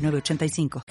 985.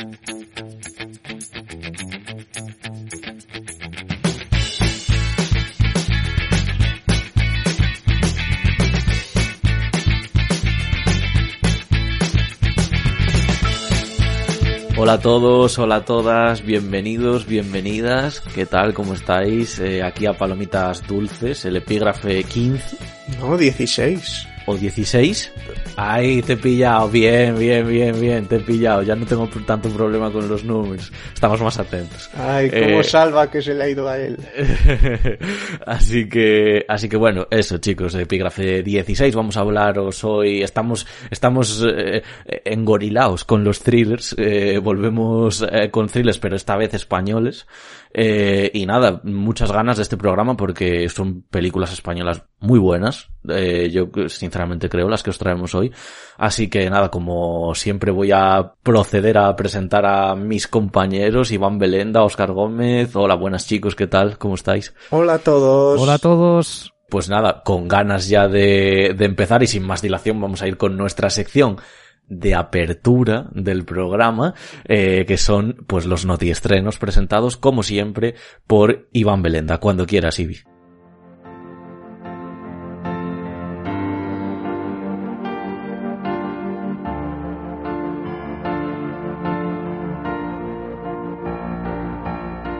Hola a todos, hola a todas, bienvenidos, bienvenidas, ¿qué tal? ¿Cómo estáis? Eh, aquí a Palomitas Dulces, el epígrafe 15. No, 16 o 16. Ahí te he pillado, bien, bien, bien, bien, te he pillado. Ya no tengo tanto problema con los números. Estamos más atentos. Ay, cómo eh, salva que se le ha ido a él. así que, así que bueno, eso chicos, epígrafe 16. Vamos a hablaros hoy. Estamos, estamos eh, engorilados con los thrillers. Eh, volvemos con thrillers, pero esta vez españoles. Eh, y nada, muchas ganas de este programa porque son películas españolas muy buenas. Eh, yo sinceramente creo las que os traemos hoy. Así que nada, como siempre voy a proceder a presentar a mis compañeros, Iván Belenda, Oscar Gómez. Hola, buenas chicos, ¿qué tal? ¿Cómo estáis? Hola a todos. Hola a todos. Pues nada, con ganas ya de, de empezar y sin más dilación vamos a ir con nuestra sección de apertura del programa, eh, que son pues los notiestrenos presentados como siempre por Iván Belenda. Cuando quieras, Ivi.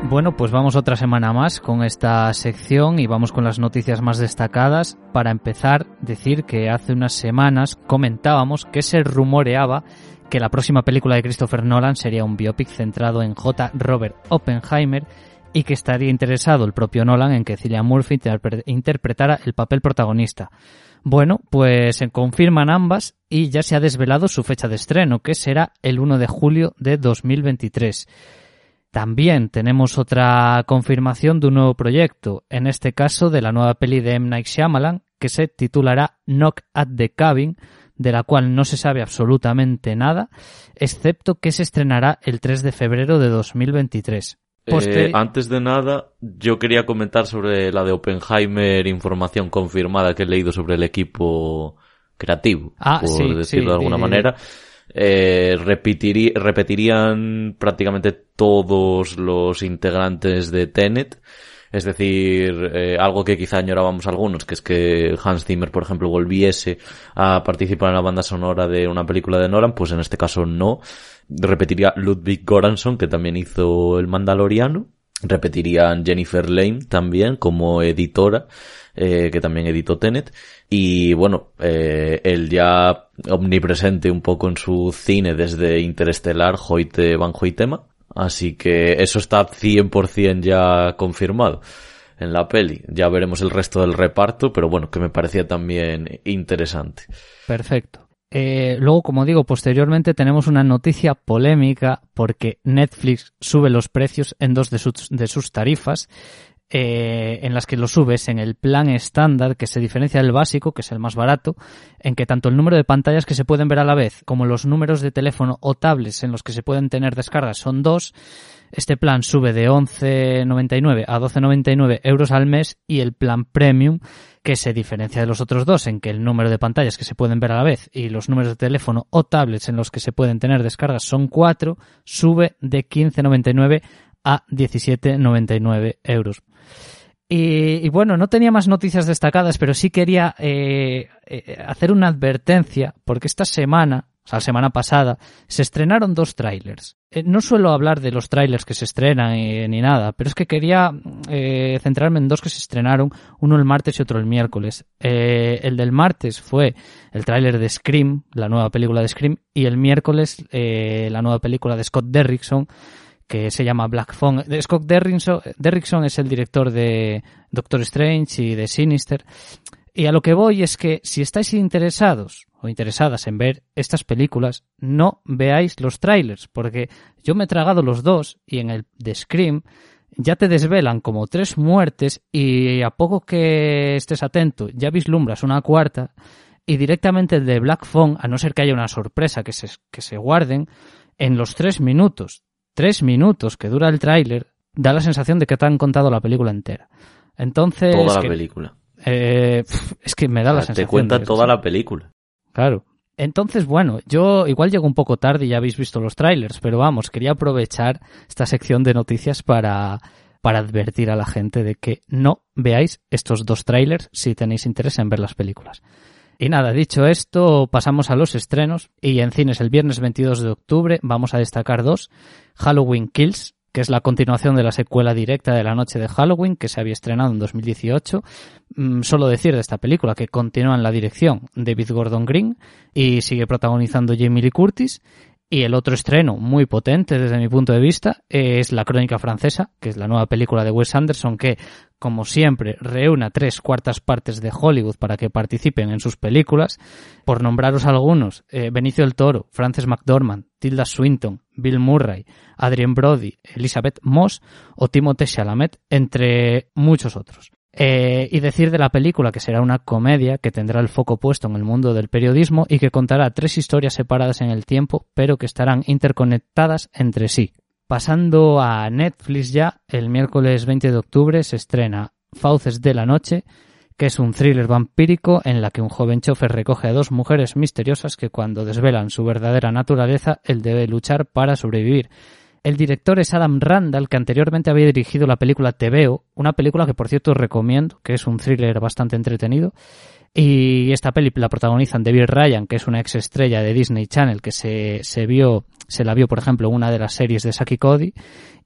Bueno, pues vamos otra semana más con esta sección y vamos con las noticias más destacadas. Para empezar, decir que hace unas semanas comentábamos que se rumoreaba que la próxima película de Christopher Nolan sería un biopic centrado en J. Robert Oppenheimer y que estaría interesado el propio Nolan en que Cillian Murphy interpretara el papel protagonista. Bueno, pues se confirman ambas y ya se ha desvelado su fecha de estreno, que será el 1 de julio de 2023. También tenemos otra confirmación de un nuevo proyecto, en este caso de la nueva peli de M. Night Shyamalan, que se titulará Knock at the Cabin, de la cual no se sabe absolutamente nada, excepto que se estrenará el 3 de febrero de 2023. Eh, antes de nada, yo quería comentar sobre la de Oppenheimer, información confirmada que he leído sobre el equipo creativo, ah, por decirlo de alguna manera eh, repetirían prácticamente todos los integrantes de Tenet. Es decir, eh, algo que quizá añorábamos algunos, que es que Hans Zimmer, por ejemplo, volviese a participar en la banda sonora de una película de Nolan, pues en este caso no. Repetiría Ludwig Göransson, que también hizo El Mandaloriano. Repetirían Jennifer Lane también como editora, eh, que también editó Tenet. Y bueno, eh, el ya omnipresente un poco en su cine desde Interestelar, Hoyte Van Hoytema. Así que eso está 100% ya confirmado en la peli. Ya veremos el resto del reparto, pero bueno, que me parecía también interesante. Perfecto. Eh, luego, como digo, posteriormente tenemos una noticia polémica porque Netflix sube los precios en dos de sus, de sus tarifas eh, en las que lo subes en el plan estándar, que se diferencia del básico, que es el más barato, en que tanto el número de pantallas que se pueden ver a la vez como los números de teléfono o tablets en los que se pueden tener descargas son dos. Este plan sube de 11,99 a 12,99 euros al mes y el plan premium, que se diferencia de los otros dos en que el número de pantallas que se pueden ver a la vez y los números de teléfono o tablets en los que se pueden tener descargas son cuatro, sube de 15,99 a 17,99 euros. Y, bueno, no tenía más noticias destacadas, pero sí quería eh, eh, hacer una advertencia, porque esta semana, o sea, la semana pasada, se estrenaron dos trailers. Eh, no suelo hablar de los trailers que se estrenan ni nada, pero es que quería centrarme en dos que se estrenaron, uno el martes y otro el miércoles. el del martes fue el tráiler de Scream, la nueva película de Scream, y el miércoles la nueva película de Scott Derrickson, que se llama Black Phone. Scott Derrickson, es el director de Doctor Strange y de Sinister. Y a lo que voy es que si estáis interesados o interesadas en ver estas películas, no veáis los trailers, porque yo me he tragado los dos y en el de Scream ya te desvelan como tres muertes y a poco que estés atento ya vislumbras una cuarta y directamente el de Black Phone, a no ser que haya una sorpresa que se, que se guarden, en los tres minutos, tres minutos que dura el tráiler, da la sensación de que te han contado la película entera. Entonces... Toda la que- película. eh, es que me da la O sea, sensación. te cuenta de- toda la película. Claro. Entonces, bueno, yo igual llego un poco tarde y ya habéis visto los trailers, pero vamos, quería aprovechar esta sección de noticias para, para advertir a la gente de que no veáis estos dos trailers si tenéis interés en ver las películas. Y nada, dicho esto, pasamos a los estrenos y en cines el viernes 22 de octubre vamos a destacar dos. Halloween Kills, que es la continuación de la secuela directa de la noche de Halloween, que se había estrenado en 2018. Mm, solo decir de esta película que continúa en la dirección David Gordon Green y sigue protagonizando Jamie Lee Curtis. Y el otro estreno muy potente desde mi punto de vista es La Crónica Francesa, que es la nueva película de Wes Anderson que, como siempre, reúne a tres cuartas partes de Hollywood para que participen en sus películas. Por nombraros algunos, eh, Benicio del Toro, Frances McDormand, Tilda Swinton, Bill Murray, Adrien Brody, Elizabeth Moss o Timothée Chalamet, entre muchos otros. Eh, y decir de la película que será una comedia que tendrá el foco puesto en el mundo del periodismo y que contará tres historias separadas en el tiempo, pero que estarán interconectadas entre sí. Pasando a Netflix ya, el miércoles 20 de octubre se estrena Fauces de la Noche, que es un thriller vampírico en la que un joven chofer recoge a dos mujeres misteriosas que cuando desvelan su verdadera naturaleza, él debe luchar para sobrevivir. El director es Adam Randall, que anteriormente había dirigido la película Te Veo, una película que por cierto recomiendo, que es un thriller bastante entretenido. Y esta peli la protagonizan David Ryan, que es una ex estrella de Disney Channel, que se, se vio, se la vio, por ejemplo, en una de las series de Saki Cody,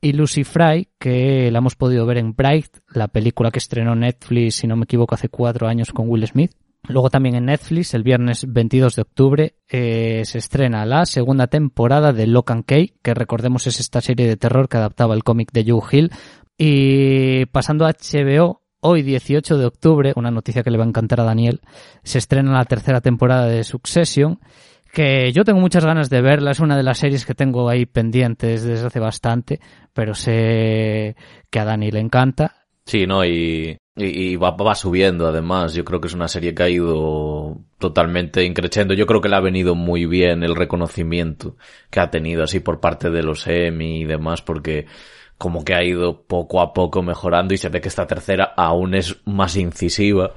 y Lucy Fry, que la hemos podido ver en Bright, la película que estrenó Netflix, si no me equivoco, hace cuatro años con Will Smith. Luego también en Netflix, el viernes 22 de octubre, eh, se estrena la segunda temporada de Lock and que recordemos es esta serie de terror que adaptaba el cómic de Joe Hill. Y pasando a HBO, hoy 18 de octubre, una noticia que le va a encantar a Daniel, se estrena la tercera temporada de Succession, que yo tengo muchas ganas de verla, es una de las series que tengo ahí pendientes desde hace bastante, pero sé que a Dani le encanta. Sí, ¿no? Y, y, va, va subiendo además. Yo creo que es una serie que ha ido totalmente increciendo. Yo creo que le ha venido muy bien el reconocimiento que ha tenido así por parte de los Emmy y demás porque como que ha ido poco a poco mejorando y se ve que esta tercera aún es más incisiva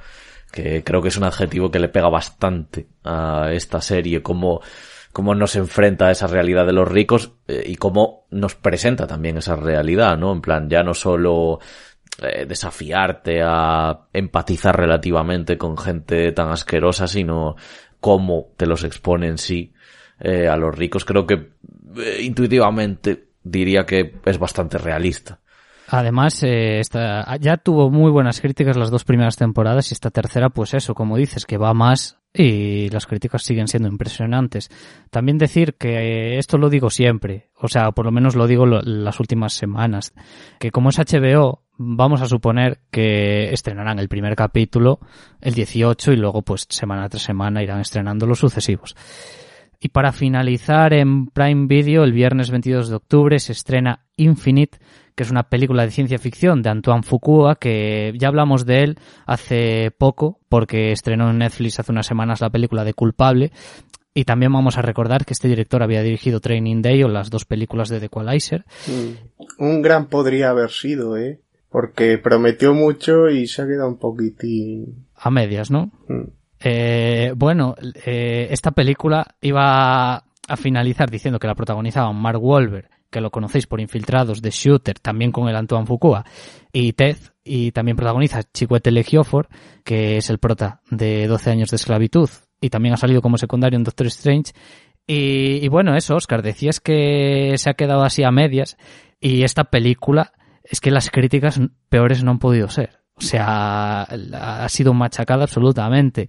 que creo que es un adjetivo que le pega bastante a esta serie como cómo nos enfrenta a esa realidad de los ricos eh, y cómo nos presenta también esa realidad, ¿no? En plan, ya no solo eh, desafiarte a empatizar relativamente con gente tan asquerosa, sino cómo te los expone en sí eh, a los ricos. Creo que eh, intuitivamente diría que es bastante realista. Además, esta, ya tuvo muy buenas críticas las dos primeras temporadas y esta tercera, pues eso, como dices, que va más y las críticas siguen siendo impresionantes. También decir que esto lo digo siempre, o sea, por lo menos lo digo las últimas semanas, que como es HBO, vamos a suponer que estrenarán el primer capítulo el 18 y luego pues semana tras semana irán estrenando los sucesivos. Y para finalizar en Prime Video, el viernes 22 de octubre se estrena Infinite, que es una película de ciencia ficción de Antoine Fuqua, que ya hablamos de él hace poco, porque estrenó en Netflix hace unas semanas la película de Culpable. Y también vamos a recordar que este director había dirigido Training Day o las dos películas de The Equalizer. Mm. Un gran podría haber sido, ¿eh? Porque prometió mucho y se ha quedado un poquitín... A medias, ¿no? Mm. Eh, bueno, eh, esta película iba a finalizar diciendo que la protagonizaban Mark Wahlberg, que lo conocéis por Infiltrados de Shooter, también con el Antoine Fuqua, y Ted, y también protagoniza Chiwetel Ejiofor, que es el prota de 12 años de esclavitud, y también ha salido como secundario en Doctor Strange. Y, y bueno, eso, Oscar, decías que se ha quedado así a medias, y esta película, es que las críticas peores no han podido ser. O sea, ha sido machacada absolutamente.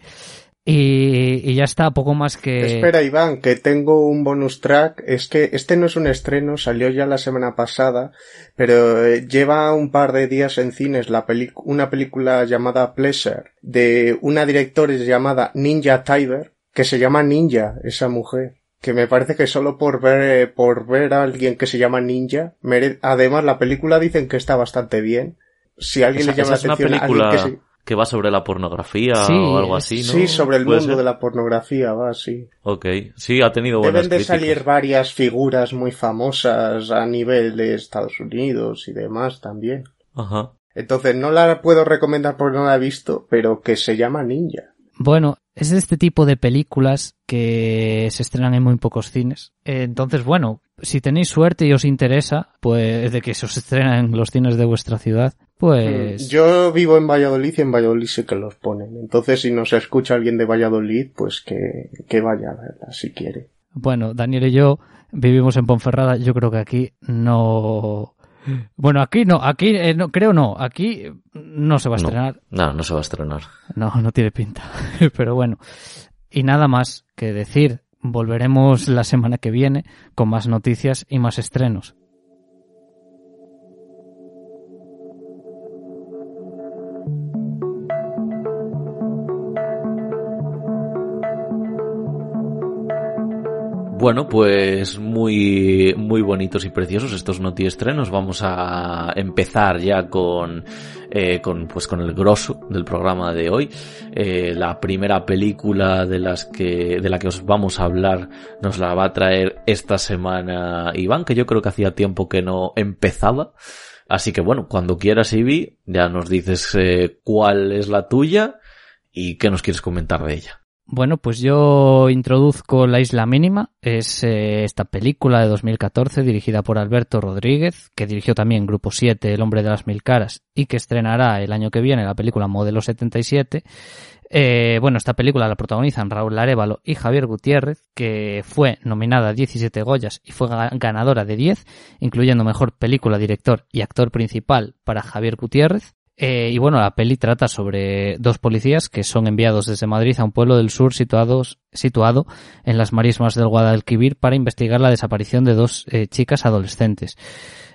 Y, ya está, poco más que... Espera, Iván, que tengo un bonus track. Es que este no es un estreno, salió ya la semana pasada, pero eh, lleva un par de días en cines la una película llamada Pleasure, de una directora llamada Ninja Tiber, que se llama Ninja, esa mujer. Que me parece que solo por ver, por ver a alguien que se llama Ninja, además la película dicen que está bastante bien. Si alguien le llama la atención a alguien que se que va sobre la pornografía o algo así, ¿no? Sí, sobre el mundo de la pornografía, va, sí. Ok, sí, ha tenido buenas Deben de salir varias figuras muy famosas a nivel de Estados Unidos y demás también. Ajá. Entonces no la puedo recomendar porque no la he visto, pero que se llama Ninja. Bueno, es de este tipo de películas que se estrenan en muy pocos cines. Entonces, bueno, si tenéis suerte y os interesa, pues de que se os estrenen en los cines de vuestra ciudad, pues... Mm, yo vivo en Valladolid y en Valladolid sí que los ponen. Entonces, si nos escucha alguien de Valladolid, pues que, que vaya a verla si quiere. Bueno, Daniel y yo vivimos en Ponferrada. Yo creo que aquí no... Bueno, aquí no, aquí eh, no, creo no, aquí no se va a estrenar. No, no, se va a estrenar. No, no tiene pinta. Pero bueno, y nada más que decir, volveremos la semana que viene con más noticias y más estrenos. Bueno, pues muy, muy bonitos y preciosos estos notiestrenos. Vamos a empezar ya con, eh, con, pues con el grosso del programa de hoy. Eh, la primera película de las que, de la que os vamos a hablar nos la va a traer esta semana Iván, que yo creo que hacía tiempo que no empezaba. Así que bueno, cuando quieras, Ivi, ya nos dices eh, cuál es la tuya y qué nos quieres comentar de ella. Bueno, pues yo introduzco La Isla Mínima. Es eh, esta película de 2014 dirigida por Alberto Rodríguez, que dirigió también Grupo 7, El Hombre de las Mil Caras, y que estrenará el año que viene la película Modelo 77. Eh, bueno, esta película la protagonizan Raúl Larévalo y Javier Gutiérrez, que fue nominada a 17 Goyas y fue ganadora de 10, incluyendo Mejor Película, Director y Actor Principal para Javier Gutiérrez. Eh, y bueno, la peli trata sobre dos policías que son enviados desde Madrid a un pueblo del sur situados, situado en las marismas del Guadalquivir para investigar la desaparición de dos eh, chicas adolescentes.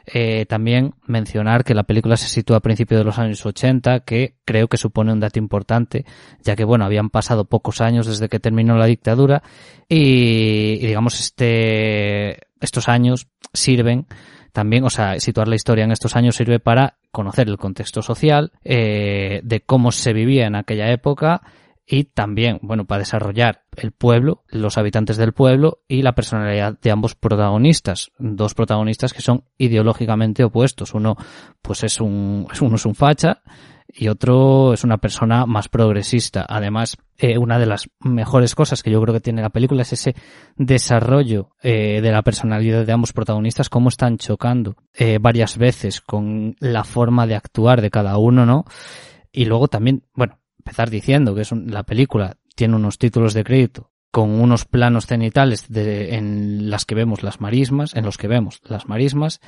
Eh, también mencionar que la película se sitúa a principios de los años 80, que creo que supone un dato importante, ya que bueno, habían pasado pocos años desde que terminó la dictadura y, y digamos este, estos años sirven también, o sea, situar la historia en estos años sirve para conocer el contexto social, eh, de cómo se vivía en aquella época y también, bueno, para desarrollar el pueblo, los habitantes del pueblo y la personalidad de ambos protagonistas. Dos protagonistas que son ideológicamente opuestos. Uno, pues es un, uno es un facha y otro es una persona más progresista. Además, eh, una de las mejores cosas que yo creo que tiene la película es ese desarrollo eh, de la personalidad de ambos protagonistas, cómo están chocando eh, varias veces con la forma de actuar de cada uno, ¿no? Y luego también, bueno, empezar diciendo que es la película tiene unos títulos de crédito con unos planos cenitales de, en las que vemos las marismas, en los que vemos las marismas,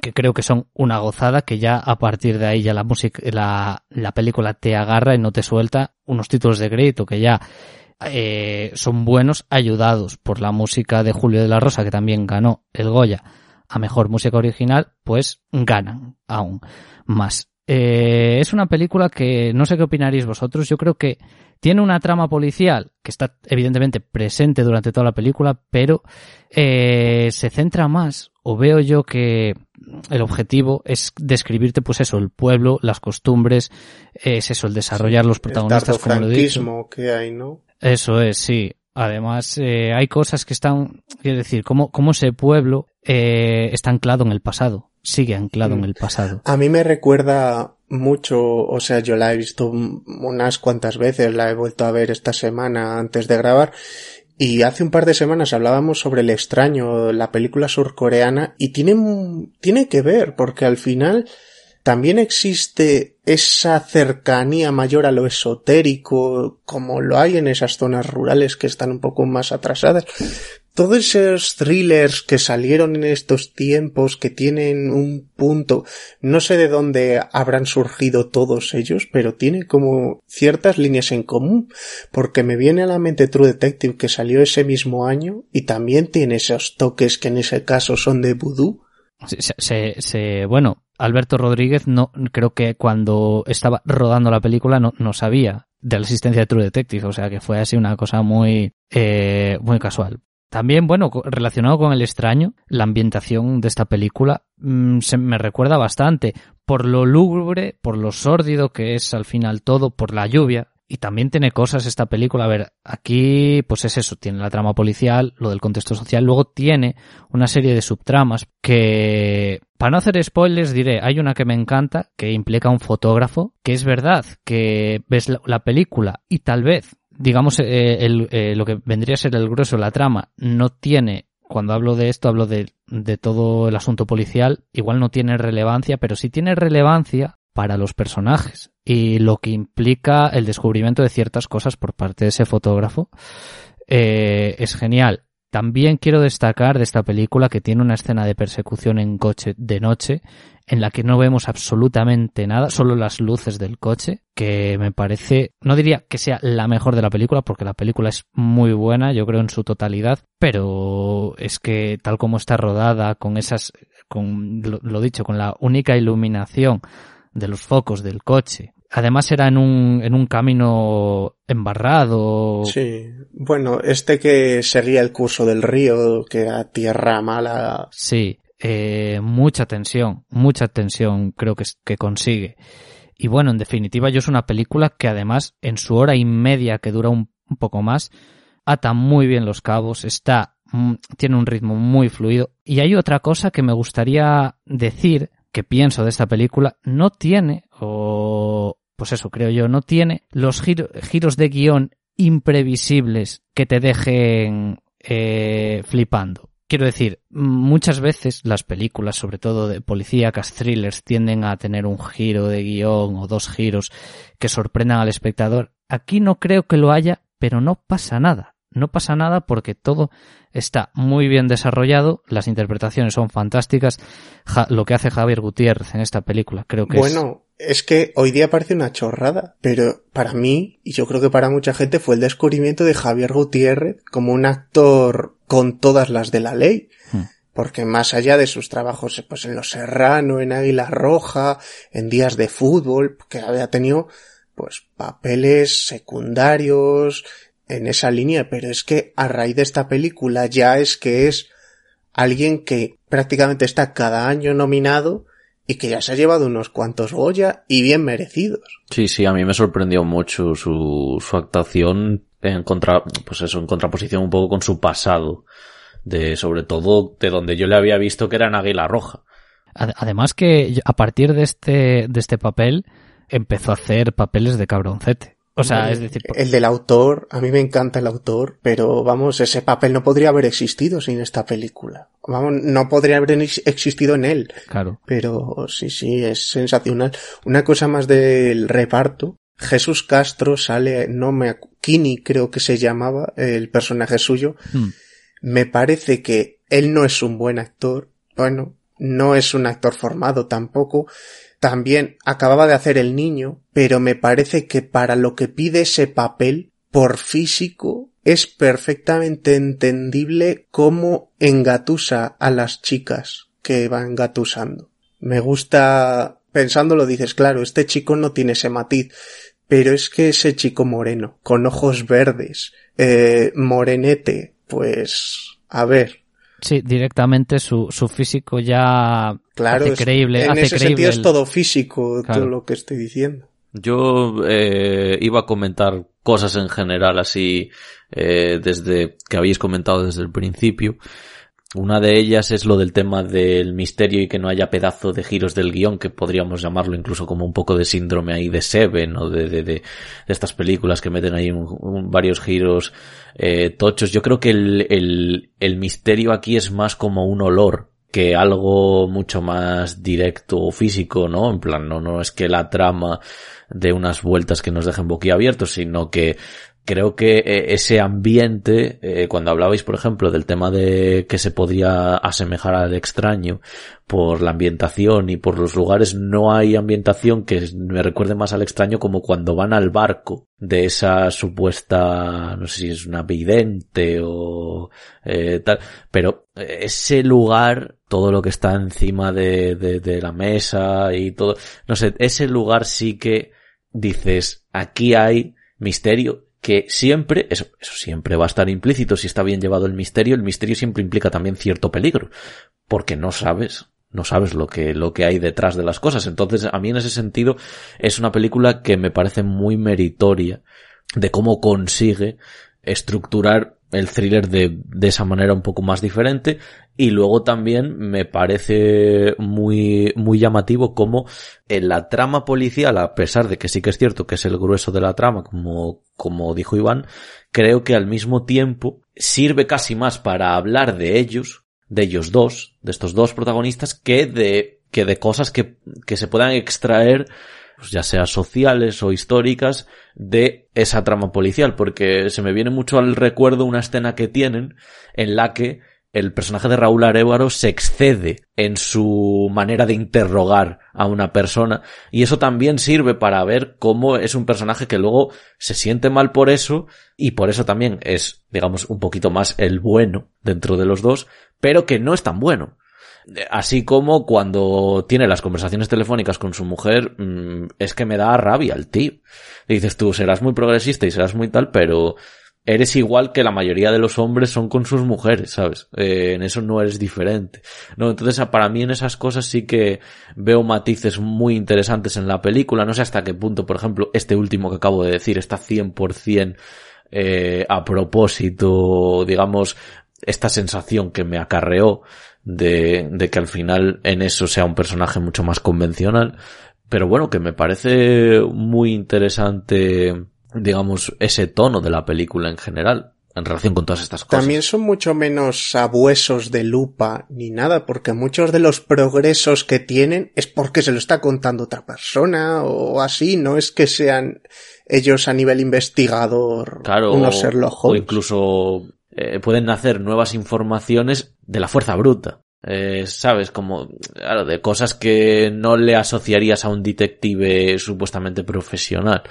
que creo que son una gozada, que ya a partir de ahí ya la música, la, la película te agarra y no te suelta unos títulos de crédito que ya eh, son buenos, ayudados por la música de Julio de la Rosa, que también ganó el Goya a mejor música original, pues ganan aún más. Eh, es una película que no sé qué opinaréis vosotros. Yo creo que tiene una trama policial que está evidentemente presente durante toda la película, pero eh, se centra más, o veo yo que el objetivo es describirte, pues eso, el pueblo, las costumbres, es eso, el desarrollar los protagonistas, como lo dicho. que hay, ¿no? Eso es, sí. Además, eh, hay cosas que están, quiero decir, cómo, cómo ese pueblo eh, está anclado en el pasado, sigue anclado en mm. el pasado. A mí me recuerda mucho, o sea, yo la he visto unas cuantas veces, la he vuelto a ver esta semana antes de grabar, y hace un par de semanas hablábamos sobre El extraño, la película surcoreana, y tiene, tiene que ver, porque al final también existe esa cercanía mayor a lo esotérico, como lo hay en esas zonas rurales que están un poco más atrasadas, todos esos thrillers que salieron en estos tiempos que tienen un punto, no sé de dónde habrán surgido todos ellos, pero tienen como ciertas líneas en común, porque me viene a la mente True Detective que salió ese mismo año y también tiene esos toques que en ese caso son de voodoo. Se, se, bueno, Alberto Rodríguez no creo que cuando estaba rodando la película no, no sabía de la asistencia de True Detective, o sea que fue así una cosa muy, eh, muy casual. También, bueno, relacionado con el extraño, la ambientación de esta película mm, se me recuerda bastante por lo lúgubre, por lo sórdido que es al final todo, por la lluvia. Y también tiene cosas esta película. A ver, aquí pues es eso, tiene la trama policial, lo del contexto social, luego tiene una serie de subtramas que, para no hacer spoilers, diré, hay una que me encanta, que implica un fotógrafo, que es verdad que ves la película y tal vez digamos, eh, el, eh, lo que vendría a ser el grueso, la trama, no tiene, cuando hablo de esto, hablo de, de todo el asunto policial, igual no tiene relevancia, pero sí tiene relevancia para los personajes y lo que implica el descubrimiento de ciertas cosas por parte de ese fotógrafo eh, es genial. También quiero destacar de esta película que tiene una escena de persecución en coche de noche en la que no vemos absolutamente nada, solo las luces del coche, que me parece, no diría que sea la mejor de la película, porque la película es muy buena, yo creo en su totalidad, pero es que tal como está rodada, con esas, con lo, dicho, con la única iluminación de los focos del coche, Además era en un, en un camino embarrado. Sí. Bueno, este que seguía el curso del río, que era tierra mala. Sí. Eh, mucha tensión, mucha tensión creo que, que consigue. Y bueno, en definitiva, yo es una película que además, en su hora y media que dura un, poco más, ata muy bien los cabos, está, mm, tiene un ritmo muy fluido. Y hay otra cosa que me gustaría decir, que pienso de esta película, no tiene, o pues eso creo yo, no tiene los giros de guion imprevisibles que te dejen eh, flipando. Quiero decir, muchas veces las películas, sobre todo de policíacas, thrillers, tienden a tener un giro de guion o dos giros que sorprendan al espectador. Aquí no creo que lo haya, pero no pasa nada. No pasa nada porque todo está muy bien desarrollado, las interpretaciones son fantásticas. lo que hace Javier Gutiérrez en esta película, creo que bueno, es que hoy día parece una chorrada, pero para mí, y yo creo que para mucha gente, fue el descubrimiento de Javier Gutiérrez como un actor con todas las de la ley. Hmm. Porque más allá de sus trabajos pues en Los Serrano, en Águila Roja, en Días de Fútbol, que había tenido pues papeles secundarios en esa línea, pero es que a raíz de esta película ya es que es alguien que prácticamente está cada año nominado y que ya se ha llevado unos cuantos Goya y bien merecidos. Sí, sí, a mí me sorprendió mucho su, su actuación en contra, pues eso, en contraposición un poco con su pasado, de sobre todo de donde yo le había visto que era en Águila Roja. Además que a partir de este, de este papel empezó a hacer papeles de cabroncete. O sea, es decir... El del autor, a mí me encanta el autor, pero vamos, ese papel no podría haber existido sin esta película. Vamos, no podría haber existido en él. Claro. Pero sí, sí, es sensacional. Una cosa más del reparto. Jesús Castro sale, no me, Kini creo que se llamaba, el personaje suyo. Hmm. Me parece que él no es un buen actor. Bueno, no es un actor formado tampoco también acababa de hacer el niño, pero me parece que para lo que pide ese papel, por físico, es perfectamente entendible cómo engatusa a las chicas que va engatusando. Me gusta, pensándolo dices, claro, este chico no tiene ese matiz, pero es que ese chico moreno, con ojos verdes, eh, morenete, pues, a ver, Sí, directamente su, su físico ya claro, hace creíble. En ese sentido es todo físico, todo lo que estoy diciendo. Yo eh, iba a comentar cosas en general así eh, desde que habéis comentado desde el principio. Una de ellas es lo del tema del misterio y que no haya pedazo de giros del guion, que podríamos llamarlo incluso como un poco de síndrome ahí de Seven o de, de, de, estas películas que meten ahí varios giros eh, tochos. Yo creo que el, el, el misterio aquí es más como un olor que algo mucho más directo o físico, ¿no? En plan, no, no es que la trama de unas vueltas que nos dejen boquiabiertos, sino que creo que eh, ese ambiente, eh, cuando hablabais, por ejemplo, del tema de que se podría asemejar al extraño por la ambientación y por los lugares, no hay ambientación que me recuerde más al extraño como cuando van al barco de esa supuesta, no sé si es una vidente o eh, tal, pero ese lugar, todo lo que está encima de, de, de la mesa y todo, no sé, ese lugar sí que dices, aquí hay misterio que siempre, eso, eso siempre va a estar implícito si está bien llevado el misterio, el misterio siempre implica también cierto peligro, porque no sabes, no sabes lo que, lo que hay detrás de las cosas. Entonces, a mí en ese sentido, es una película que me parece muy meritoria de cómo consigue estructurar el thriller de, de esa manera un poco más diferente. Y luego también me parece muy, muy llamativo como en la trama policial, a pesar de que sí que es cierto que es el grueso de la trama, como, como dijo Iván, creo que al mismo tiempo sirve casi más para hablar de ellos, de ellos dos, de estos dos protagonistas, que de, que de cosas que, que se puedan extraer pues ya sea sociales o históricas, de esa trama policial, porque se me viene mucho al recuerdo una escena que tienen en la que el personaje de Raúl Arevaro se excede en su manera de interrogar a una persona y eso también sirve para ver cómo es un personaje que luego se siente mal por eso y por eso también es, digamos, un poquito más el bueno dentro de los dos, pero que no es tan bueno. Así como cuando tiene las conversaciones telefónicas con su mujer, mm, es que me da rabia el tío. dices tú, serás muy progresista y serás muy tal, pero eres igual que la mayoría de los hombres son con sus mujeres, ¿sabes? Eh, en eso no eres diferente. No, entonces para mí en esas cosas sí que veo matices muy interesantes en la película. No sé hasta qué punto, por ejemplo, este último que acabo de decir está 100% eh, a propósito, digamos, esta sensación que me acarreó de, de que al final en eso sea un personaje mucho más convencional. Pero bueno, que me parece muy interesante, digamos, ese tono de la película en general en relación con todas estas cosas. También son mucho menos abuesos de lupa ni nada, porque muchos de los progresos que tienen es porque se lo está contando otra persona o así, no es que sean ellos a nivel investigador claro, unos Sherlock O incluso eh, pueden nacer nuevas informaciones de la fuerza bruta. Eh, sabes, como, claro, de cosas que no le asociarías a un detective supuestamente profesional,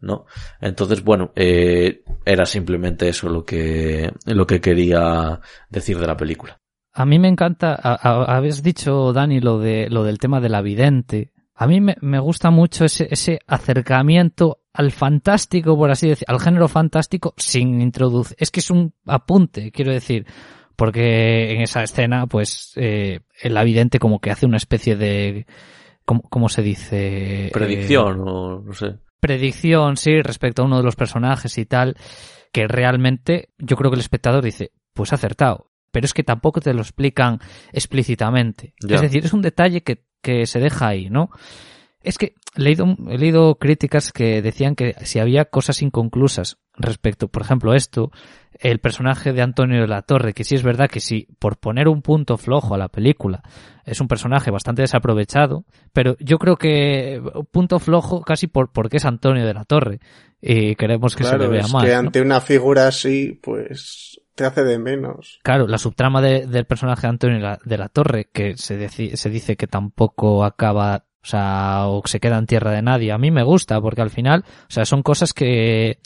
¿no? Entonces, bueno, eh, era simplemente eso lo que, lo que quería decir de la película. A mí me encanta, habéis dicho, Dani, lo de, lo del tema de la vidente. A mí me, me gusta mucho ese, ese acercamiento al fantástico, por así decir, al género fantástico sin introducir. Es que es un apunte, quiero decir, porque en esa escena, pues, eh, el avidente como que hace una especie de, ¿cómo, se dice? Predicción, o no sé. Predicción, sí, respecto a uno de los personajes y tal, que realmente yo creo que el espectador dice, pues acertado. Pero es que tampoco te lo explican explícitamente. Es decir, es un detalle que, que se deja ahí, ¿no? Es que leído, he leído críticas que decían que si había cosas inconclusas respecto, por ejemplo, esto, el personaje de Antonio de la Torre, que sí es verdad que sí, por poner un punto flojo a la película, es un personaje bastante desaprovechado, pero yo creo que punto flojo casi por porque es Antonio de la Torre y queremos que se le vea es más. Que ante una figura así, pues te hace de menos. Claro, la subtrama del personaje de Antonio de la, Torre, que se, se dice que tampoco acaba o sea, o se queda en tierra de nadie. A mí me gusta porque al final, o sea, son cosas que,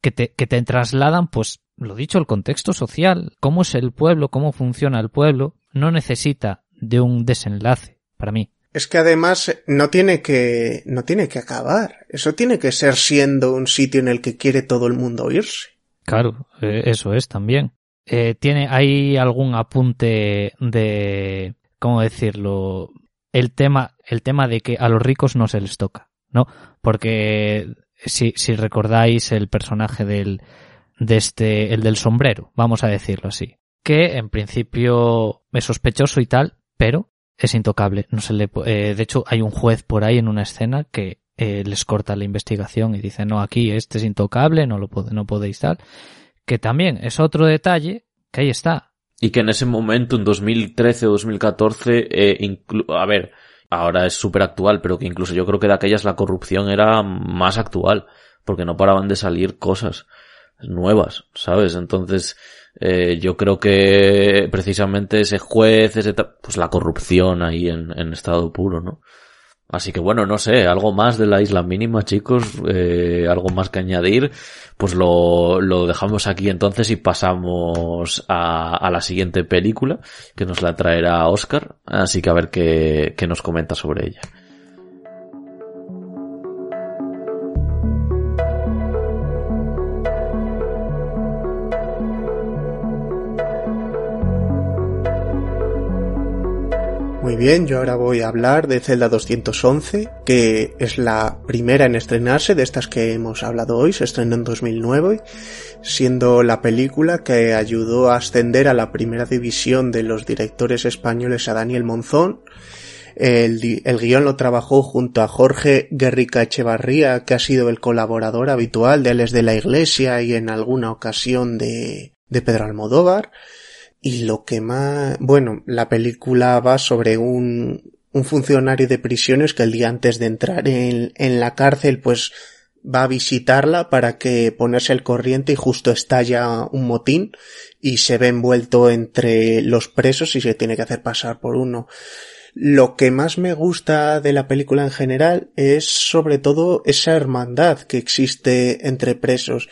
que te, que te trasladan, pues, lo dicho, el contexto social, cómo es el pueblo, cómo funciona el pueblo, no necesita de un desenlace, para mí. Es que además no tiene que, no tiene que acabar. Eso tiene que ser siendo un sitio en el que quiere todo el mundo irse. Claro, eh, eso es también. Eh, ¿Tiene, hay algún apunte de, ¿cómo decirlo? el tema, el tema de que a los ricos no se les toca, ¿no? Porque si, si recordáis el personaje del, de este, el del sombrero, vamos a decirlo así, que en principio es sospechoso y tal, pero es intocable. No se le, eh, de hecho, hay un juez por ahí en una escena que eh, les corta la investigación y dice, no, aquí este es intocable, no lo no podéis tal. Que también es otro detalle que ahí está. Y que en ese momento, en 2013 o 2014, eh, a ver, ahora es súper actual, pero que incluso yo creo que de aquellas la corrupción era más actual, porque no paraban de salir cosas nuevas, ¿sabes? Entonces, eh, yo creo que precisamente ese juez, ese, pues la corrupción ahí en, en estado puro, ¿no? Así que bueno, no sé, algo más de la isla mínima, chicos, eh, algo más que añadir, pues lo, lo dejamos aquí entonces y pasamos a, a, la siguiente película, que nos la traerá Oscar, así que a ver qué, qué nos comenta sobre ella. Muy bien, yo ahora voy a hablar de Zelda 211, que es la primera en estrenarse de estas que hemos hablado hoy, se estrenó en 2009, siendo la película que ayudó a ascender a la primera división de los directores españoles a Daniel Monzón. El, el guion lo trabajó junto a Jorge Guerrica Echevarría, que ha sido el colaborador habitual de Alex de la Iglesia y en alguna ocasión de, de Pedro Almodóvar. Y lo que más, bueno, la película va sobre un, un funcionario de prisiones que el día antes de entrar en, en la cárcel, pues va a visitarla para que ponerse al corriente y justo estalla un motín y se ve envuelto entre los presos y se tiene que hacer pasar por uno. Lo que más me gusta de la película en general es sobre todo esa hermandad que existe entre presos.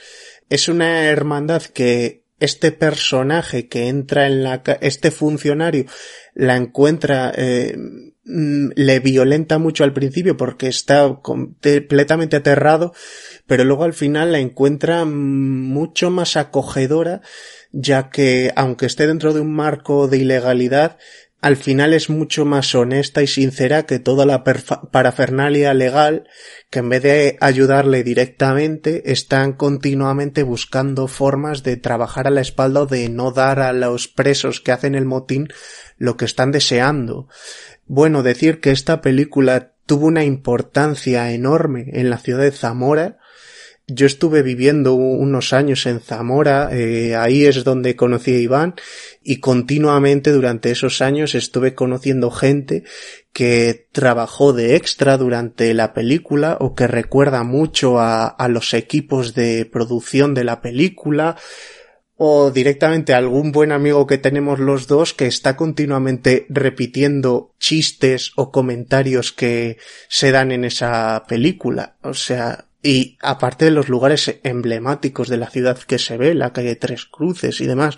Es una hermandad que este personaje que entra en la este funcionario la encuentra eh, mm, le violenta mucho al principio porque está completamente aterrado pero luego al final la encuentra mucho más acogedora ya que aunque esté dentro de un marco de ilegalidad al final es mucho más honesta y sincera que toda la parafernalia legal que en vez de ayudarle directamente están continuamente buscando formas de trabajar a la espalda de no dar a los presos que hacen el motín lo que están deseando. Bueno, decir que esta película tuvo una importancia enorme en la ciudad de Zamora yo estuve viviendo unos años en Zamora, eh, ahí es donde conocí a Iván y continuamente durante esos años estuve conociendo gente que trabajó de extra durante la película o que recuerda mucho a, a los equipos de producción de la película o directamente algún buen amigo que tenemos los dos que está continuamente repitiendo chistes o comentarios que se dan en esa película. O sea, y aparte de los lugares emblemáticos de la ciudad que se ve, la calle Tres Cruces y demás.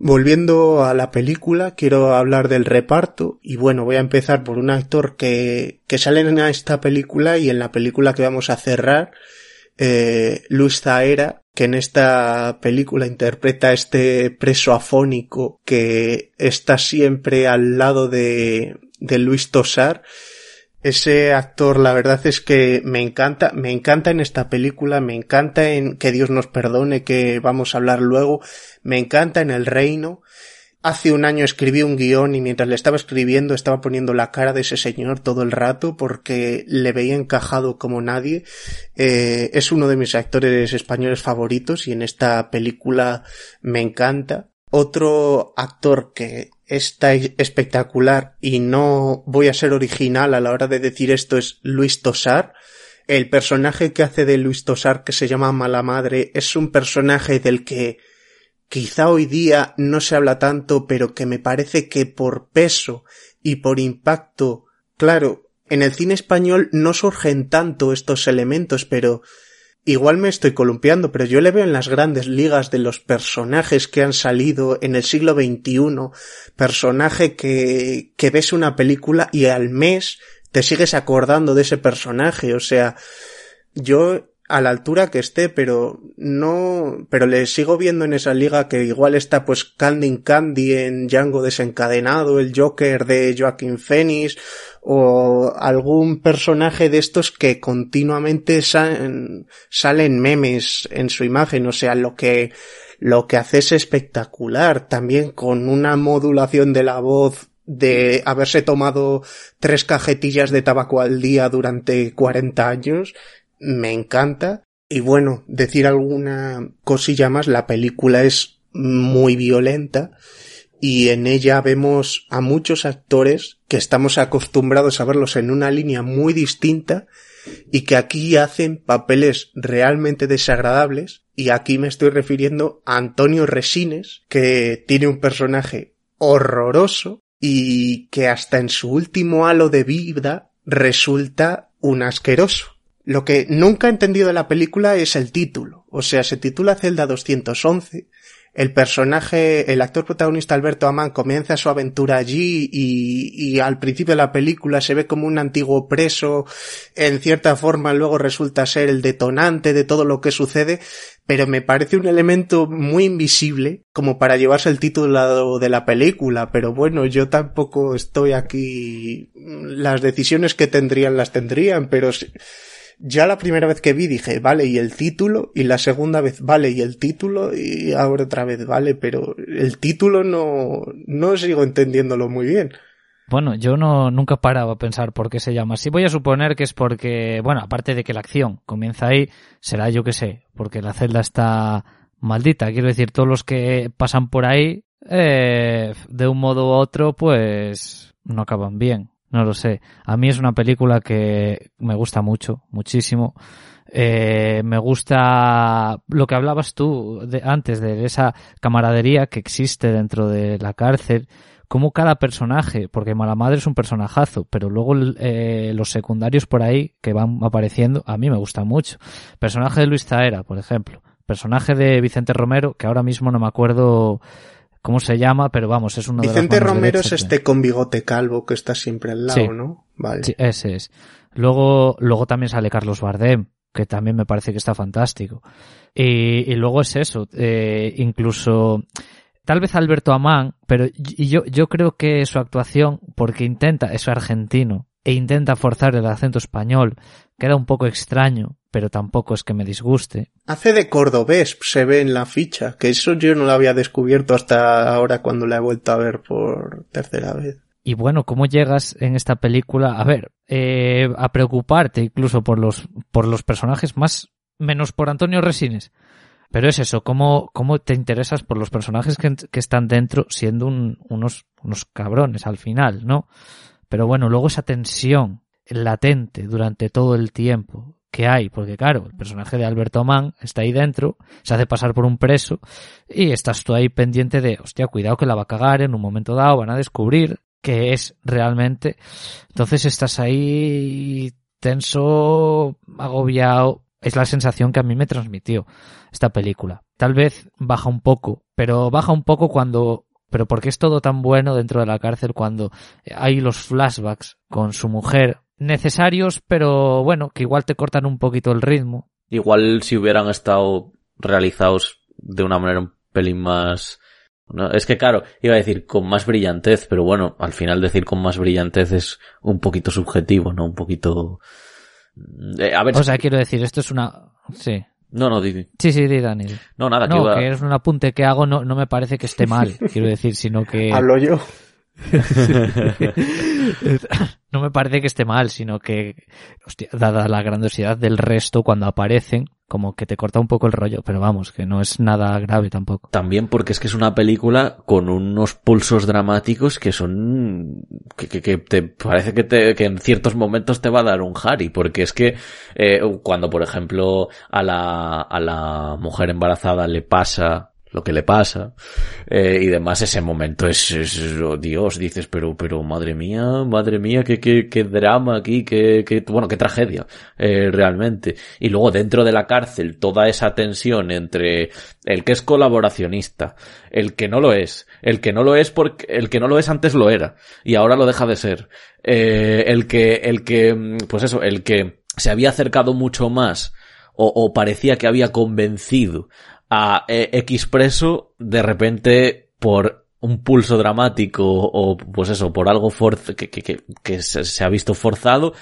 Volviendo a la película, quiero hablar del reparto y bueno, voy a empezar por un actor que, que sale en esta película y en la película que vamos a cerrar, eh, Luis Zaera, que en esta película interpreta a este preso afónico que está siempre al lado de, de Luis Tosar ese actor, la verdad es que me encanta, me encanta en esta película, me encanta en Que Dios nos perdone, que vamos a hablar luego, me encanta en El Reino. Hace un año escribí un guion y mientras le estaba escribiendo estaba poniendo la cara de ese señor todo el rato porque le veía encajado como nadie. Eh, es uno de mis actores españoles favoritos y en esta película me encanta. Otro actor que está espectacular y no voy a ser original a la hora de decir esto es Luis Tosar. El personaje que hace de Luis Tosar que se llama Mala Madre es un personaje del que quizá hoy día no se habla tanto pero que me parece que por peso y por impacto, claro, en el cine español no surgen tanto estos elementos pero Igual me estoy columpiando, pero yo le veo en las grandes ligas de los personajes que han salido en el siglo XXI, personaje que, que ves una película y al mes te sigues acordando de ese personaje, o sea, yo a la altura que esté, pero no, pero le sigo viendo en esa liga que igual está pues Candy Candy en Django desencadenado, el Joker de Joaquín Phoenix, o algún personaje de estos que continuamente salen, salen memes en su imagen, o sea, lo que, lo que hace es espectacular, también con una modulación de la voz de haberse tomado tres cajetillas de tabaco al día durante 40 años, me encanta. Y bueno, decir alguna cosilla más, la película es muy violenta y en ella vemos a muchos actores que estamos acostumbrados a verlos en una línea muy distinta y que aquí hacen papeles realmente desagradables y aquí me estoy refiriendo a Antonio Resines que tiene un personaje horroroso y que hasta en su último halo de vida resulta un asqueroso. Lo que nunca he entendido de la película es el título. O sea, se titula Celda 211. el personaje, el actor protagonista Alberto Amán comienza su aventura allí y, y al principio de la película se ve como un antiguo preso, en cierta forma luego resulta ser el detonante de todo lo que sucede, pero me parece un elemento muy invisible como para llevarse el título de la película, pero bueno, yo tampoco estoy aquí, las decisiones que tendrían las tendrían, pero ya la primera vez que vi dije, vale, y el título, y la segunda vez, vale, y el título, y ahora otra vez, vale, pero el título no, no sigo entendiéndolo muy bien. Bueno, yo no nunca paraba a pensar por qué se llama así. Voy a suponer que es porque, bueno, aparte de que la acción comienza ahí, será yo que sé, porque la celda está maldita. Quiero decir, todos los que pasan por ahí, eh, de un modo u otro, pues no acaban bien. No lo sé. A mí es una película que me gusta mucho, muchísimo. Eh, me gusta lo que hablabas tú de, antes de esa camaradería que existe dentro de la cárcel, como cada personaje, porque Mala Madre es un personajazo, pero luego eh, los secundarios por ahí que van apareciendo, a mí me gustan mucho. Personaje de Luis Zaera, por ejemplo. Personaje de Vicente Romero, que ahora mismo no me acuerdo cómo se llama, pero vamos, es uno de Vicente Romero es este con bigote calvo que está siempre al lado, ¿no? Vale. Sí, ese es. Luego, luego también sale Carlos Bardem, que también me parece que está fantástico. Y, y luego es eso, eh, incluso tal vez Alberto Amán, pero yo, yo creo que su actuación, porque intenta, es argentino, e intenta forzar el acento español, queda un poco extraño, pero tampoco es que me disguste. Hace de cordobés, se ve en la ficha, que eso yo no lo había descubierto hasta ahora cuando la he vuelto a ver por tercera vez. Y bueno, ¿cómo llegas en esta película, a ver, eh, a preocuparte incluso por los, por los personajes más, menos por Antonio Resines? Pero es eso, ¿cómo, cómo te interesas por los personajes que, que están dentro siendo unos, unos cabrones al final, ¿no? Pero bueno, luego esa tensión latente durante todo el tiempo que hay, porque claro, el personaje de Alberto Mann está ahí dentro, se hace pasar por un preso y estás tú ahí pendiente de, hostia, cuidado que la va a cagar en un momento dado, van a descubrir que es realmente. Entonces estás ahí tenso, agobiado. Es la sensación que a mí me transmitió esta película. Tal vez baja un poco, pero baja un poco cuando pero porque es todo tan bueno dentro de la cárcel cuando hay los flashbacks con su mujer necesarios, pero bueno, que igual te cortan un poquito el ritmo. Igual si hubieran estado realizados de una manera un pelín más... No, es que claro, iba a decir con más brillantez, pero bueno, al final decir con más brillantez es un poquito subjetivo, ¿no? Un poquito... Eh, a ver, o sea, quiero decir, esto es una... Sí. No, no, di, Sí, sí, di, Dani. No, nada, no, que, que es un apunte que hago, no, no me parece que esté mal, quiero decir, sino que... Hablo yo. no me parece que esté mal, sino que, hostia, dada la grandiosidad del resto cuando aparecen, como que te corta un poco el rollo, pero vamos, que no es nada grave tampoco. También porque es que es una película con unos pulsos dramáticos que son, que, que, que te parece que, te, que en ciertos momentos te va a dar un Harry, porque es que eh, cuando, por ejemplo, a la, a la mujer embarazada le pasa lo que le pasa eh, y demás ese momento es, es oh, Dios dices pero pero madre mía madre mía qué, qué, qué drama aquí qué, qué bueno qué tragedia eh, realmente. Y luego dentro de la cárcel toda esa tensión entre el que es colaboracionista el que no lo es el que no lo es porque el que no lo es antes lo era y ahora lo deja de ser eh, el que el que pues eso el que se había acercado mucho más o, o parecía que había convencido a eh, X preso de repente por un pulso dramático o pues eso, por algo que, que, se, ha visto forzado,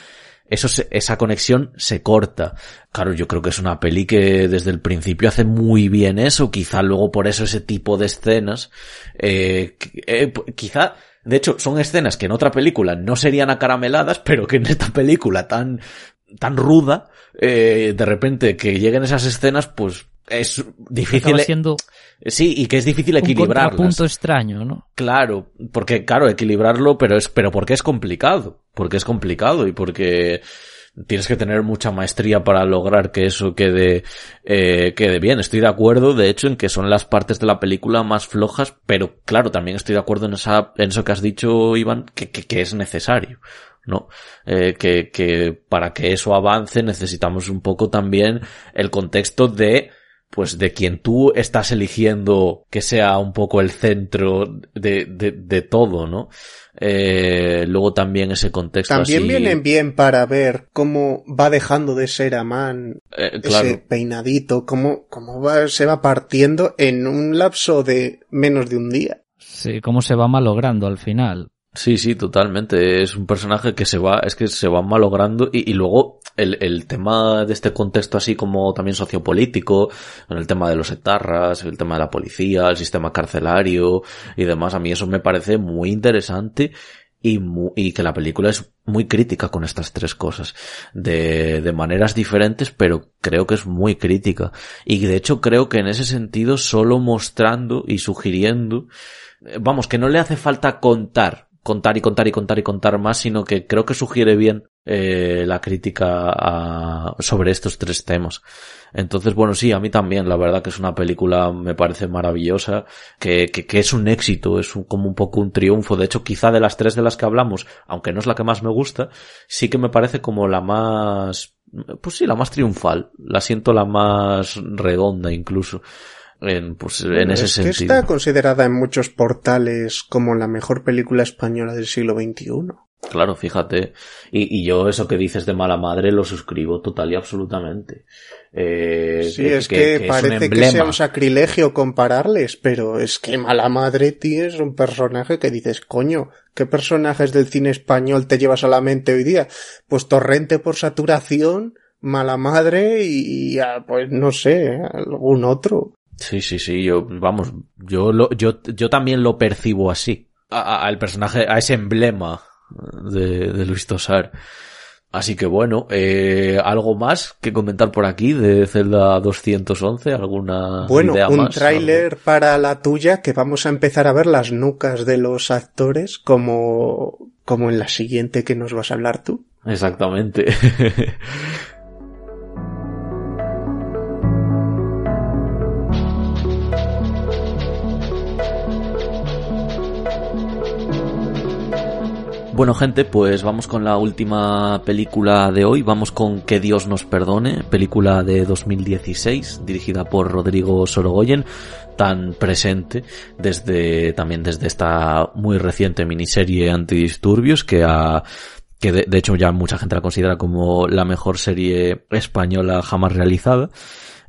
esa conexión se corta. Claro, yo creo que es una peli que desde el principio hace muy bien eso, quizá luego por eso ese tipo de escenas, eh, eh, quizá, de hecho, son escenas que en otra película no serían acarameladas, pero que en esta película tan, tan ruda, eh, de repente que lleguen esas escenas, pues es difícil. Siendo sí, y que es difícil equilibrarlo. Un punto extraño, ¿no? Claro, porque, claro, equilibrarlo, pero es, pero porque es complicado. Porque es complicado y porque tienes que tener mucha maestría para lograr que eso quede, eh, quede bien. Estoy de acuerdo, de hecho, en que son las partes de la película más flojas, pero claro, también estoy de acuerdo en esa, en eso que has dicho, Iván, que, que, que es necesario. ¿no? Eh, que, que para que eso avance necesitamos un poco también el contexto de pues de quien tú estás eligiendo que sea un poco el centro de, de, de todo, ¿no? Eh, luego también ese contexto También así... vienen bien para ver cómo va dejando de ser Amán Eh, claro. ese peinadito, cómo, cómo va, se va partiendo en un lapso de menos de un día. Sí, cómo se va malogrando al final. Sí, sí, totalmente. Es un personaje que se va, es que se va malogrando y, y luego el, el tema de este contexto así como también sociopolítico, en el tema de los etarras, el tema de la policía, el sistema carcelario y demás, a mí eso me parece muy interesante y, mu- y que la película es muy crítica con estas tres cosas, de, de maneras diferentes, pero creo que es muy crítica. Y de hecho creo que en ese sentido solo mostrando y sugiriendo, eh, vamos, que no le hace falta contar, contar y contar y contar y contar más, sino que creo que sugiere bien eh, la crítica a- sobre estos tres temas. Entonces, bueno, sí, a mí también, la verdad que es una película, me parece maravillosa, que, que, que es un éxito, es un- como un poco un triunfo. De hecho, quizá de las tres de las que hablamos, aunque no es la que más me gusta, sí que me parece como la más, pues sí, la más triunfal. La siento la más redonda incluso. En, pues, en ese es que está considerada en muchos portales como la mejor película española del siglo XXI. Claro, fíjate. Y, y yo eso que dices de mala madre lo suscribo total y absolutamente. Eh, Sí, es que, parece que sea un sacrilegio compararles, pero es que Mala Madre, tío, es un personaje que dices, coño, ¿qué personajes del cine español te llevas a la mente hoy día? Pues Torrente por saturación, Mala Madre y, ah, pues no sé, algún otro. Sí, sí, sí, yo, vamos, yo lo, yo, yo también lo percibo así. Al personaje, a ese emblema de, de Luis Tosar. Así que bueno, eh, algo más que comentar por aquí de Zelda 211, alguna Bueno, idea un más? tráiler para la tuya que vamos a empezar a ver las nucas de los actores como, como en la siguiente que nos vas a hablar tú. Exactamente. Bueno, gente, pues vamos con la última película de hoy. Vamos con Que Dios nos perdone, película de 2016, dirigida por Rodrigo Sorogoyen, tan presente desde también desde esta muy reciente miniserie Antidisturbios que ha que de, de hecho ya mucha gente la considera como la mejor serie española jamás realizada.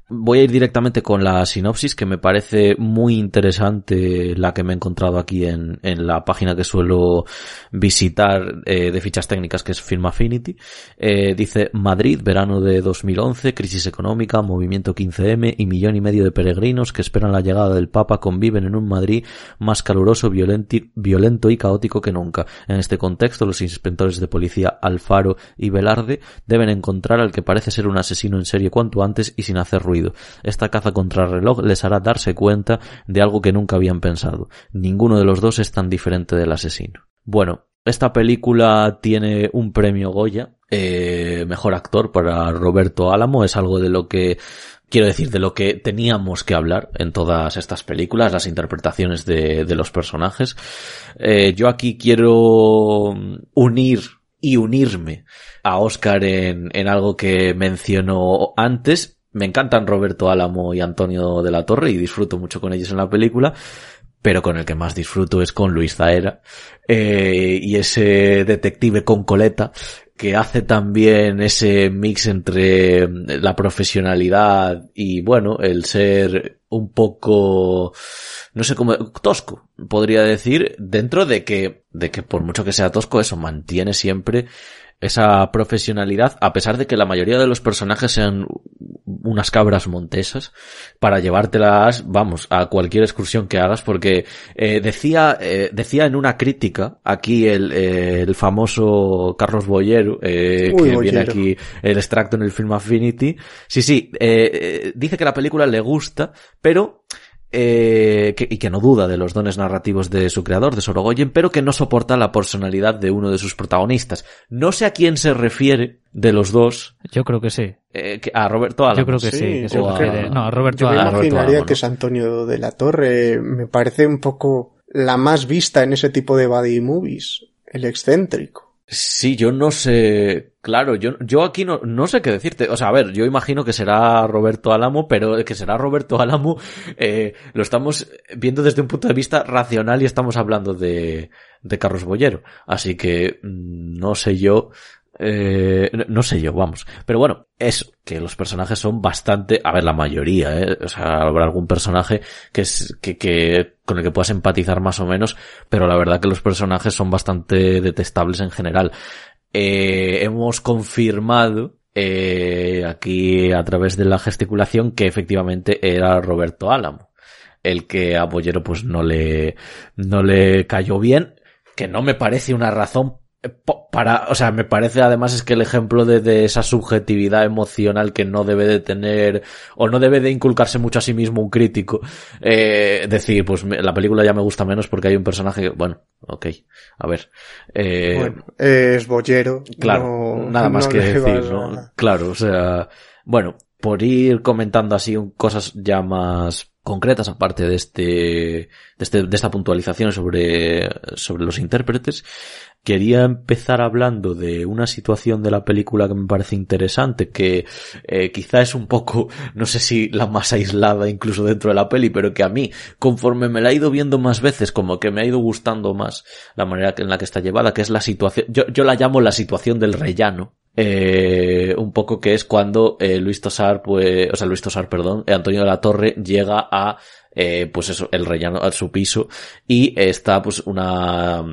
Voy a ir directamente con la sinopsis que me parece muy interesante la que me he encontrado aquí en, en la página que suelo visitar eh, de fichas técnicas que es Film Affinity. Eh, dice Madrid, verano de 2011, crisis económica, movimiento 15M y millón y medio de peregrinos que esperan la llegada del Papa conviven en un Madrid más caluroso, violento y caótico que nunca. En este contexto, los inspectores de policía Alfaro y Velarde deben encontrar al que parece ser un asesino en serie cuanto antes y sin hacer ruido. Esta caza contra el reloj les hará darse cuenta de algo que nunca habían pensado. Ninguno de los dos es tan diferente del asesino. Bueno, esta película tiene un premio Goya, eh, mejor actor para Roberto Álamo, es algo de lo que quiero decir, de lo que teníamos que hablar en todas estas películas, las interpretaciones de, los personajes. Eh, yo aquí quiero unir y unirme a Oscar en algo que mencionó antes. Me encantan Roberto Álamo y Antonio de la Torre y disfruto mucho con ellos en la película, pero con el que más disfruto es con Luis Zaera eh, y ese detective con coleta que hace también ese mix entre la profesionalidad y bueno, el ser un poco no sé cómo tosco, podría decir, dentro de que de que por mucho que sea tosco eso mantiene siempre esa profesionalidad, a pesar de que la mayoría de los personajes sean unas cabras montesas, para llevártelas, vamos, a cualquier excursión que hagas, porque eh, decía, eh, decía en una crítica, aquí el, eh, el famoso Carlos Boyero, eh, que viene aquí el extracto en el film Affinity, sí, sí, dice que la película le gusta, pero eh, que, y que no duda de los dones narrativos de su creador, de Sorogoyen, pero que no soporta la personalidad de uno de sus protagonistas. No sé a quién se refiere de los dos, Yo creo que sí. eh, que- a Roberto Álamo. Yo creo que sí. Sí, que se o a- No, a Roberto Yo me Álamo. Imaginaría Álamo, que es Antonio de la Torre. Me parece un poco la más vista en ese tipo de buddy movies. El excéntrico. Sí, yo no sé, claro, yo, yo aquí no, no sé qué decirte. O sea, a ver, yo imagino que será Roberto Álamo, pero que será Roberto Álamo, eh, lo estamos viendo desde un punto de vista racional y estamos hablando de, de Carlos Bollero. Así que, mm, no sé yo, eh, no sé yo, vamos. Pero bueno, es que los personajes son bastante, a ver, la mayoría, ¿eh? O sea, habrá algún personaje que es, que, que, con el que puedas empatizar más o menos, pero la verdad que los personajes son bastante detestables en general. Eh, hemos confirmado, eh, aquí a través de la gesticulación que efectivamente era Roberto Álamo. El que a Bollero pues no le, no le cayó bien, que no me parece una razón para, o sea, me parece además es que el ejemplo de, de, esa subjetividad emocional que no debe de tener o no debe de inculcarse mucho a sí mismo un crítico, eh, decir, pues la película ya me gusta menos porque hay un personaje que, bueno, ok, a ver. Eh, bueno, es bollero. Claro, no, nada más no que decir, ¿no? Claro, o sea, bueno, por ir comentando así cosas ya más concretas aparte de este, de este, de esta puntualización sobre, sobre los intérpretes, quería empezar hablando de una situación de la película que me parece interesante, que eh, quizá es un poco, no sé si la más aislada incluso dentro de la peli, pero que a mí, conforme me la he ido viendo más veces, como que me ha ido gustando más la manera en la que está llevada, que es la situación, yo, yo la llamo la situación del rellano, eh, un poco que es cuando eh, Luis Tosar, pues, o sea, Luis Tosar, perdón, eh, Antonio de la Torre llega a, pues eso, el rellano, a su piso y está pues una,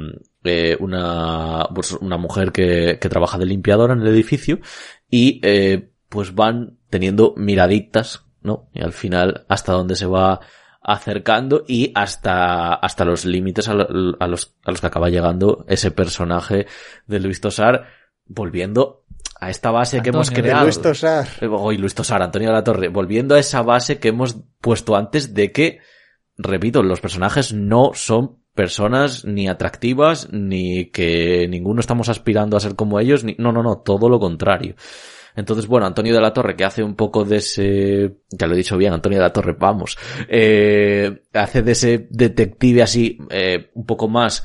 una, pues una mujer que, que trabaja de limpiadora en el edificio y pues van teniendo miraditas, ¿no? Y al final hasta donde se va acercando y hasta, hasta los límites a, a, los, a los que acaba llegando ese personaje de Luis Tosar volviendo a esta base Antonio, que hemos creado. Luis Tosar. Hoy Luis Tosar, Antonio de la Torre, volviendo a esa base que hemos puesto antes de que, repito, los personajes no son personas ni atractivas, ni que ninguno estamos aspirando a ser como ellos, ni, no, no, no, todo lo contrario. Entonces, bueno, Antonio de la Torre, que hace un poco de ese, ya lo he dicho bien, Antonio de la Torre, vamos, eh, hace de ese detective así, eh, un poco más,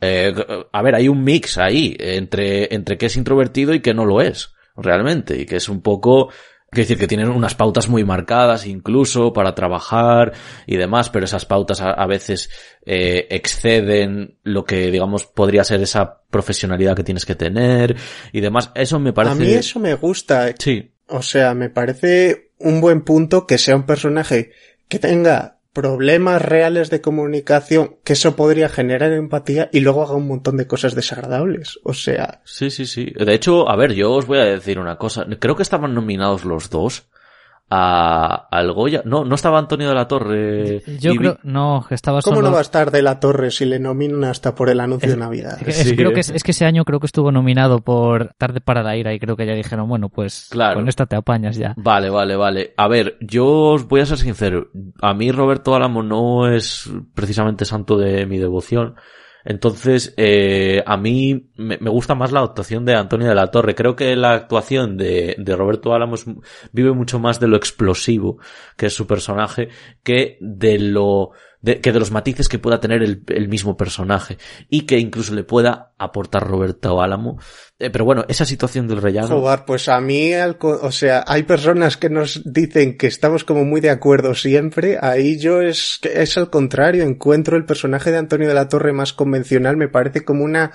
eh, a ver, hay un mix ahí entre, entre que es introvertido y que no lo es, realmente, y que es un poco, Quiero decir que tienen unas pautas muy marcadas incluso para trabajar y demás, pero esas pautas a, a veces eh, exceden lo que digamos podría ser esa profesionalidad que tienes que tener y demás. Eso me parece. A mí eso me gusta. Sí. O sea, me parece un buen punto que sea un personaje que tenga problemas reales de comunicación, que eso podría generar empatía y luego haga un montón de cosas desagradables. O sea. Sí, sí, sí. De hecho, a ver, yo os voy a decir una cosa. Creo que estaban nominados los dos a, al Goya. No, no estaba Antonio de la Torre. Yo creo, no, estaba ¿Cómo solo... no va a estar de la Torre si le nominan hasta por el anuncio Es- de Navidad? Es, Sí. creo que es, es que ese año creo que estuvo nominado por Tarde para la ira y creo que ya dijeron, bueno, pues Claro. con esta te apañas ya. Vale, vale, vale. A ver, yo os voy a ser sincero. A mí Roberto Álamo no es precisamente santo de mi devoción. Entonces, eh, a mí me, me gusta más la actuación de Antonio de la Torre. Creo que la actuación de, de Roberto Álamo es- vive mucho más de lo explosivo que es su personaje que de lo de, que de los matices que pueda tener el, el mismo personaje y que incluso le pueda aportar Roberto Álamo. Eh, pero bueno, esa situación del rellano. Pues a mí, o sea, hay personas que nos dicen que estamos como muy de acuerdo siempre. Ahí yo es, es al contrario. Encuentro el personaje de Antonio de la Torre más convencional. Me parece como una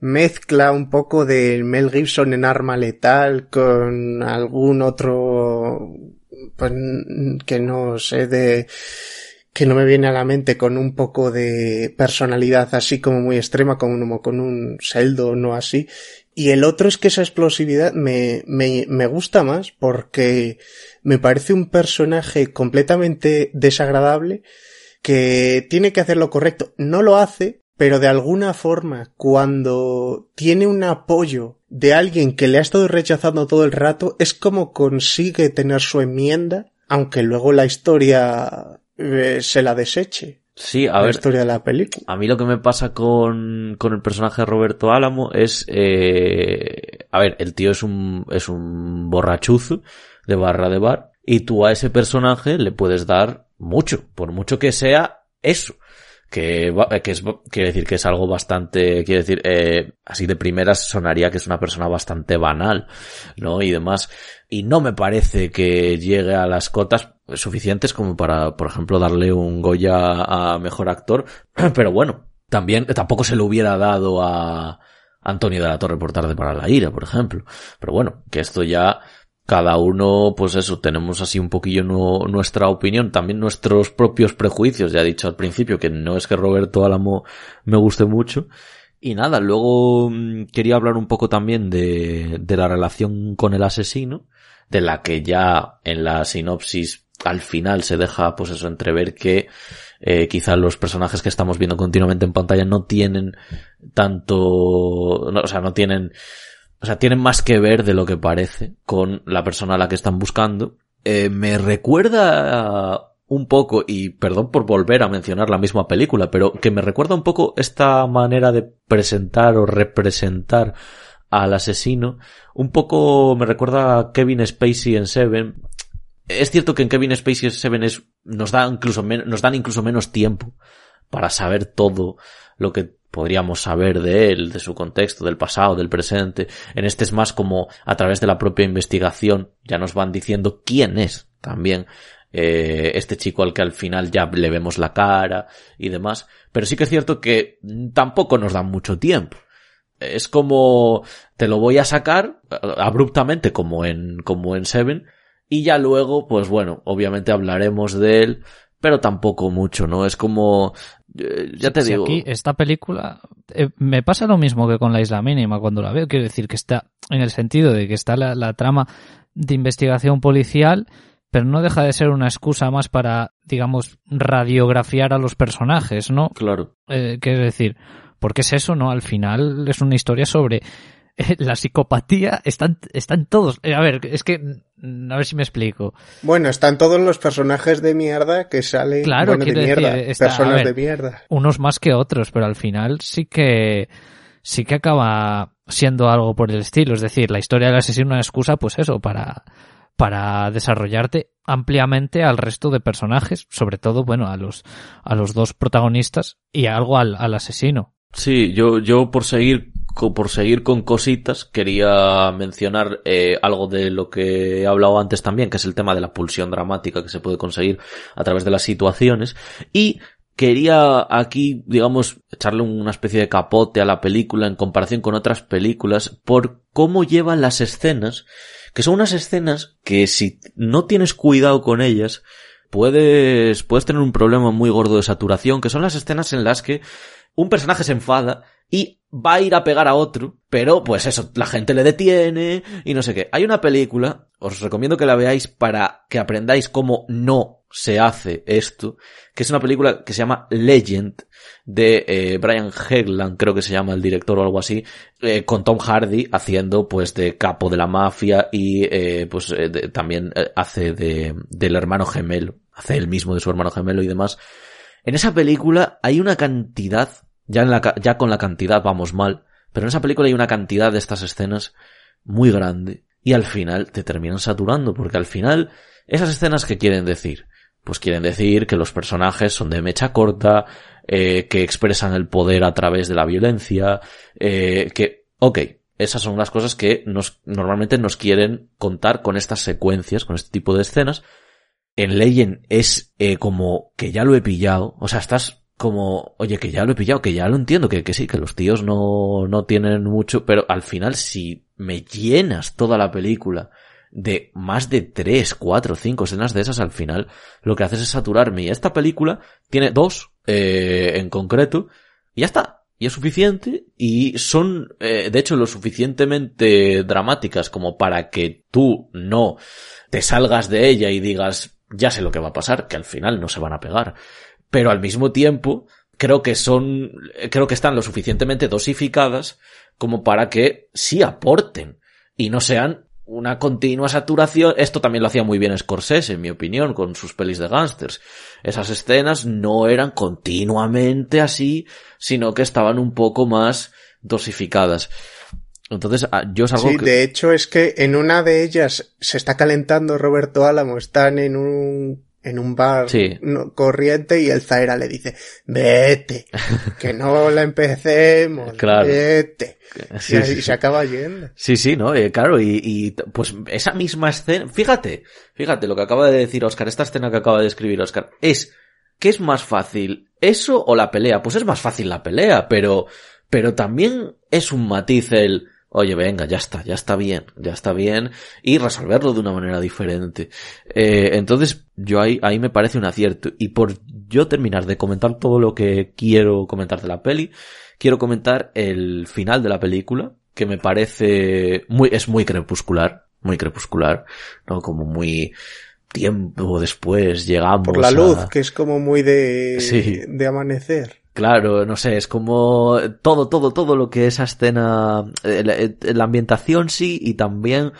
mezcla un poco de Mel Gibson en Arma Letal con algún otro, pues, que no sé, de, que no me viene a la mente con un poco de personalidad así como muy extrema, como con un Sheldon o así. Y el otro es que esa explosividad me, me, me gusta más porque me parece un personaje completamente desagradable que tiene que hacer lo correcto. No lo hace, pero de alguna forma cuando tiene un apoyo de alguien que le ha estado rechazando todo el rato, es como consigue tener su enmienda, aunque luego la historia eh, se la deseche. Sí, a la ver, historia de la película. A mí lo que me pasa con, con el personaje de Roberto Álamo es, eh, a ver, el tío es un, es un borrachuzo de barra de bar y tú a ese personaje le puedes dar mucho, por mucho que sea eso, que, que es, quiere decir que es algo bastante, quiere decir, eh, así de primeras sonaría que es una persona bastante banal, ¿no? Y demás. Y no me parece que llegue a las cotas suficientes como para, por ejemplo, darle un Goya a mejor actor. Pero bueno, también, tampoco se lo hubiera dado a Antonio de la Torre por tarde para la ira, por ejemplo. Pero bueno, que esto ya, cada uno, pues eso, tenemos así un poquillo nuestra opinión, también nuestros propios prejuicios. Ya he dicho al principio que no es que Roberto Álamo me guste mucho. Y nada, luego mm, quería hablar un poco también de, de la relación con el asesino, de la que ya en la sinopsis al final se deja pues eso entrever que eh, quizá los personajes que estamos viendo continuamente en pantalla no tienen tanto, o sea, no tienen, o sea, tienen más que ver de lo que parece con la persona a la que están buscando. Eh, me recuerda un poco, y perdón por volver a mencionar la misma película, pero que me recuerda un poco esta manera de presentar o representar al asesino. Un poco me recuerda a Kevin Spacey en Seven, es cierto que en Kevin Spacey 7 es, nos, da incluso nos dan incluso menos tiempo para saber todo lo que podríamos saber de él, de su contexto, del pasado, del presente. En este es más como a través de la propia investigación ya nos van diciendo quién es también eh, este chico al que al final ya le vemos la cara y demás. Pero sí que es cierto que tampoco nos dan mucho tiempo. Es como te lo voy a sacar abruptamente como en como en Seven y ya luego, pues bueno, obviamente hablaremos de él, pero tampoco mucho, ¿no? Es como, eh, ya te digo. Aquí, esta película, eh, me pasa lo mismo que con la isla mínima cuando la veo. Quiero decir que está, en el sentido de que está la, trama de investigación policial, pero no deja de ser una excusa más para, digamos, radiografiar a los personajes, ¿no? Claro. Eh, quiero decir, porque es eso, ¿no? Al final es una historia sobre la psicopatía están, están todos. Eh, a ver, es que, a ver si me explico. Bueno, están todos los personajes de mierda que salen claro, de mierda, personas de mierda. Unos más que otros, pero al final sí que, sí que acaba siendo algo por el estilo. Es decir, la historia del asesino es una excusa, pues eso, para, para desarrollarte ampliamente al resto de personajes, sobre todo, bueno, a los, a los dos protagonistas y algo al, al asesino. Sí, yo, yo por seguir por seguir con cositas, quería mencionar eh, algo de lo que he hablado antes también, que es el tema de la pulsión dramática que se puede conseguir a través de las situaciones. Y quería aquí, digamos, echarle una especie de capote a la película en comparación con otras películas por cómo llevan las escenas, que son unas escenas que si no tienes cuidado con ellas, puedes, puedes tener un problema muy gordo de saturación, que son las escenas en las que un personaje se enfada y va a ir a pegar a otro, pero pues eso, la gente le detiene y no sé qué. Hay una película, os recomiendo que la veáis para que aprendáis cómo no se hace esto, que es una película que se llama Legend de eh, Brian Hegland, creo que se llama el director o algo así, eh, con Tom Hardy haciendo pues de capo de la mafia y eh, pues también hace de, del hermano gemelo, hace el mismo de su hermano gemelo y demás. En esa película hay una cantidad ya, en la, ya con la cantidad vamos mal, pero en esa película hay una cantidad de estas escenas muy grande y al final te terminan saturando, porque al final esas escenas que quieren decir, pues quieren decir que los personajes son de mecha corta, eh, que expresan el poder a través de la violencia, eh, que, ok, esas son las cosas que nos, normalmente nos quieren contar con estas secuencias, con este tipo de escenas. En Legend es eh, como que ya lo he pillado, o sea, estás como, oye, que ya lo he pillado, que ya lo entiendo, que, que sí, que los tíos no, no tienen mucho, pero al final si me llenas toda la película de más de tres, cuatro, cinco escenas de esas al final, lo que haces es saturarme. Y esta película tiene dos, eh, en concreto, y ya está. Y es suficiente, y son, eh, de hecho, lo suficientemente dramáticas como para que tú no te salgas de ella y digas, ya sé lo que va a pasar, que al final no se van a pegar pero al mismo tiempo creo que son, creo que están lo suficientemente dosificadas como para que sí aporten y no sean una continua saturación. Esto también lo hacía muy bien Scorsese, en mi opinión, con sus pelis de gángsters. Esas escenas no eran continuamente así, sino que estaban un poco más dosificadas. Entonces, ah, yo es algo sí, de hecho es que en una de ellas se está calentando Roberto Álamo, están en un en un bar Sí. corriente y el Zaera le dice, vete, que no la empecemos, Claro. vete. Sí, y sí, se acaba yendo. Sí, sí, ¿no? Eh, claro, y, y pues esa misma escena, fíjate, fíjate lo que acaba de decir Oscar, esta escena que acaba de escribir Oscar, es, ¿qué es más fácil? ¿Eso o la pelea? Pues es más fácil la pelea, pero, pero también es un matiz el, oye, venga, ya está, ya está bien, ya está bien, y resolverlo de una manera diferente. Eh, entonces, yo ahí, ahí me parece un acierto. Y por yo terminar de comentar todo lo que quiero comentar de la peli, quiero comentar el final de la película, que me parece muy, es muy crepuscular, muy crepuscular, ¿no? Como muy tiempo después llegamos Por la a- luz, que es como muy de, Sí. de amanecer. Claro, no sé, es como todo, todo, todo lo que esa escena, eh, la, eh, la ambientación sí, y también,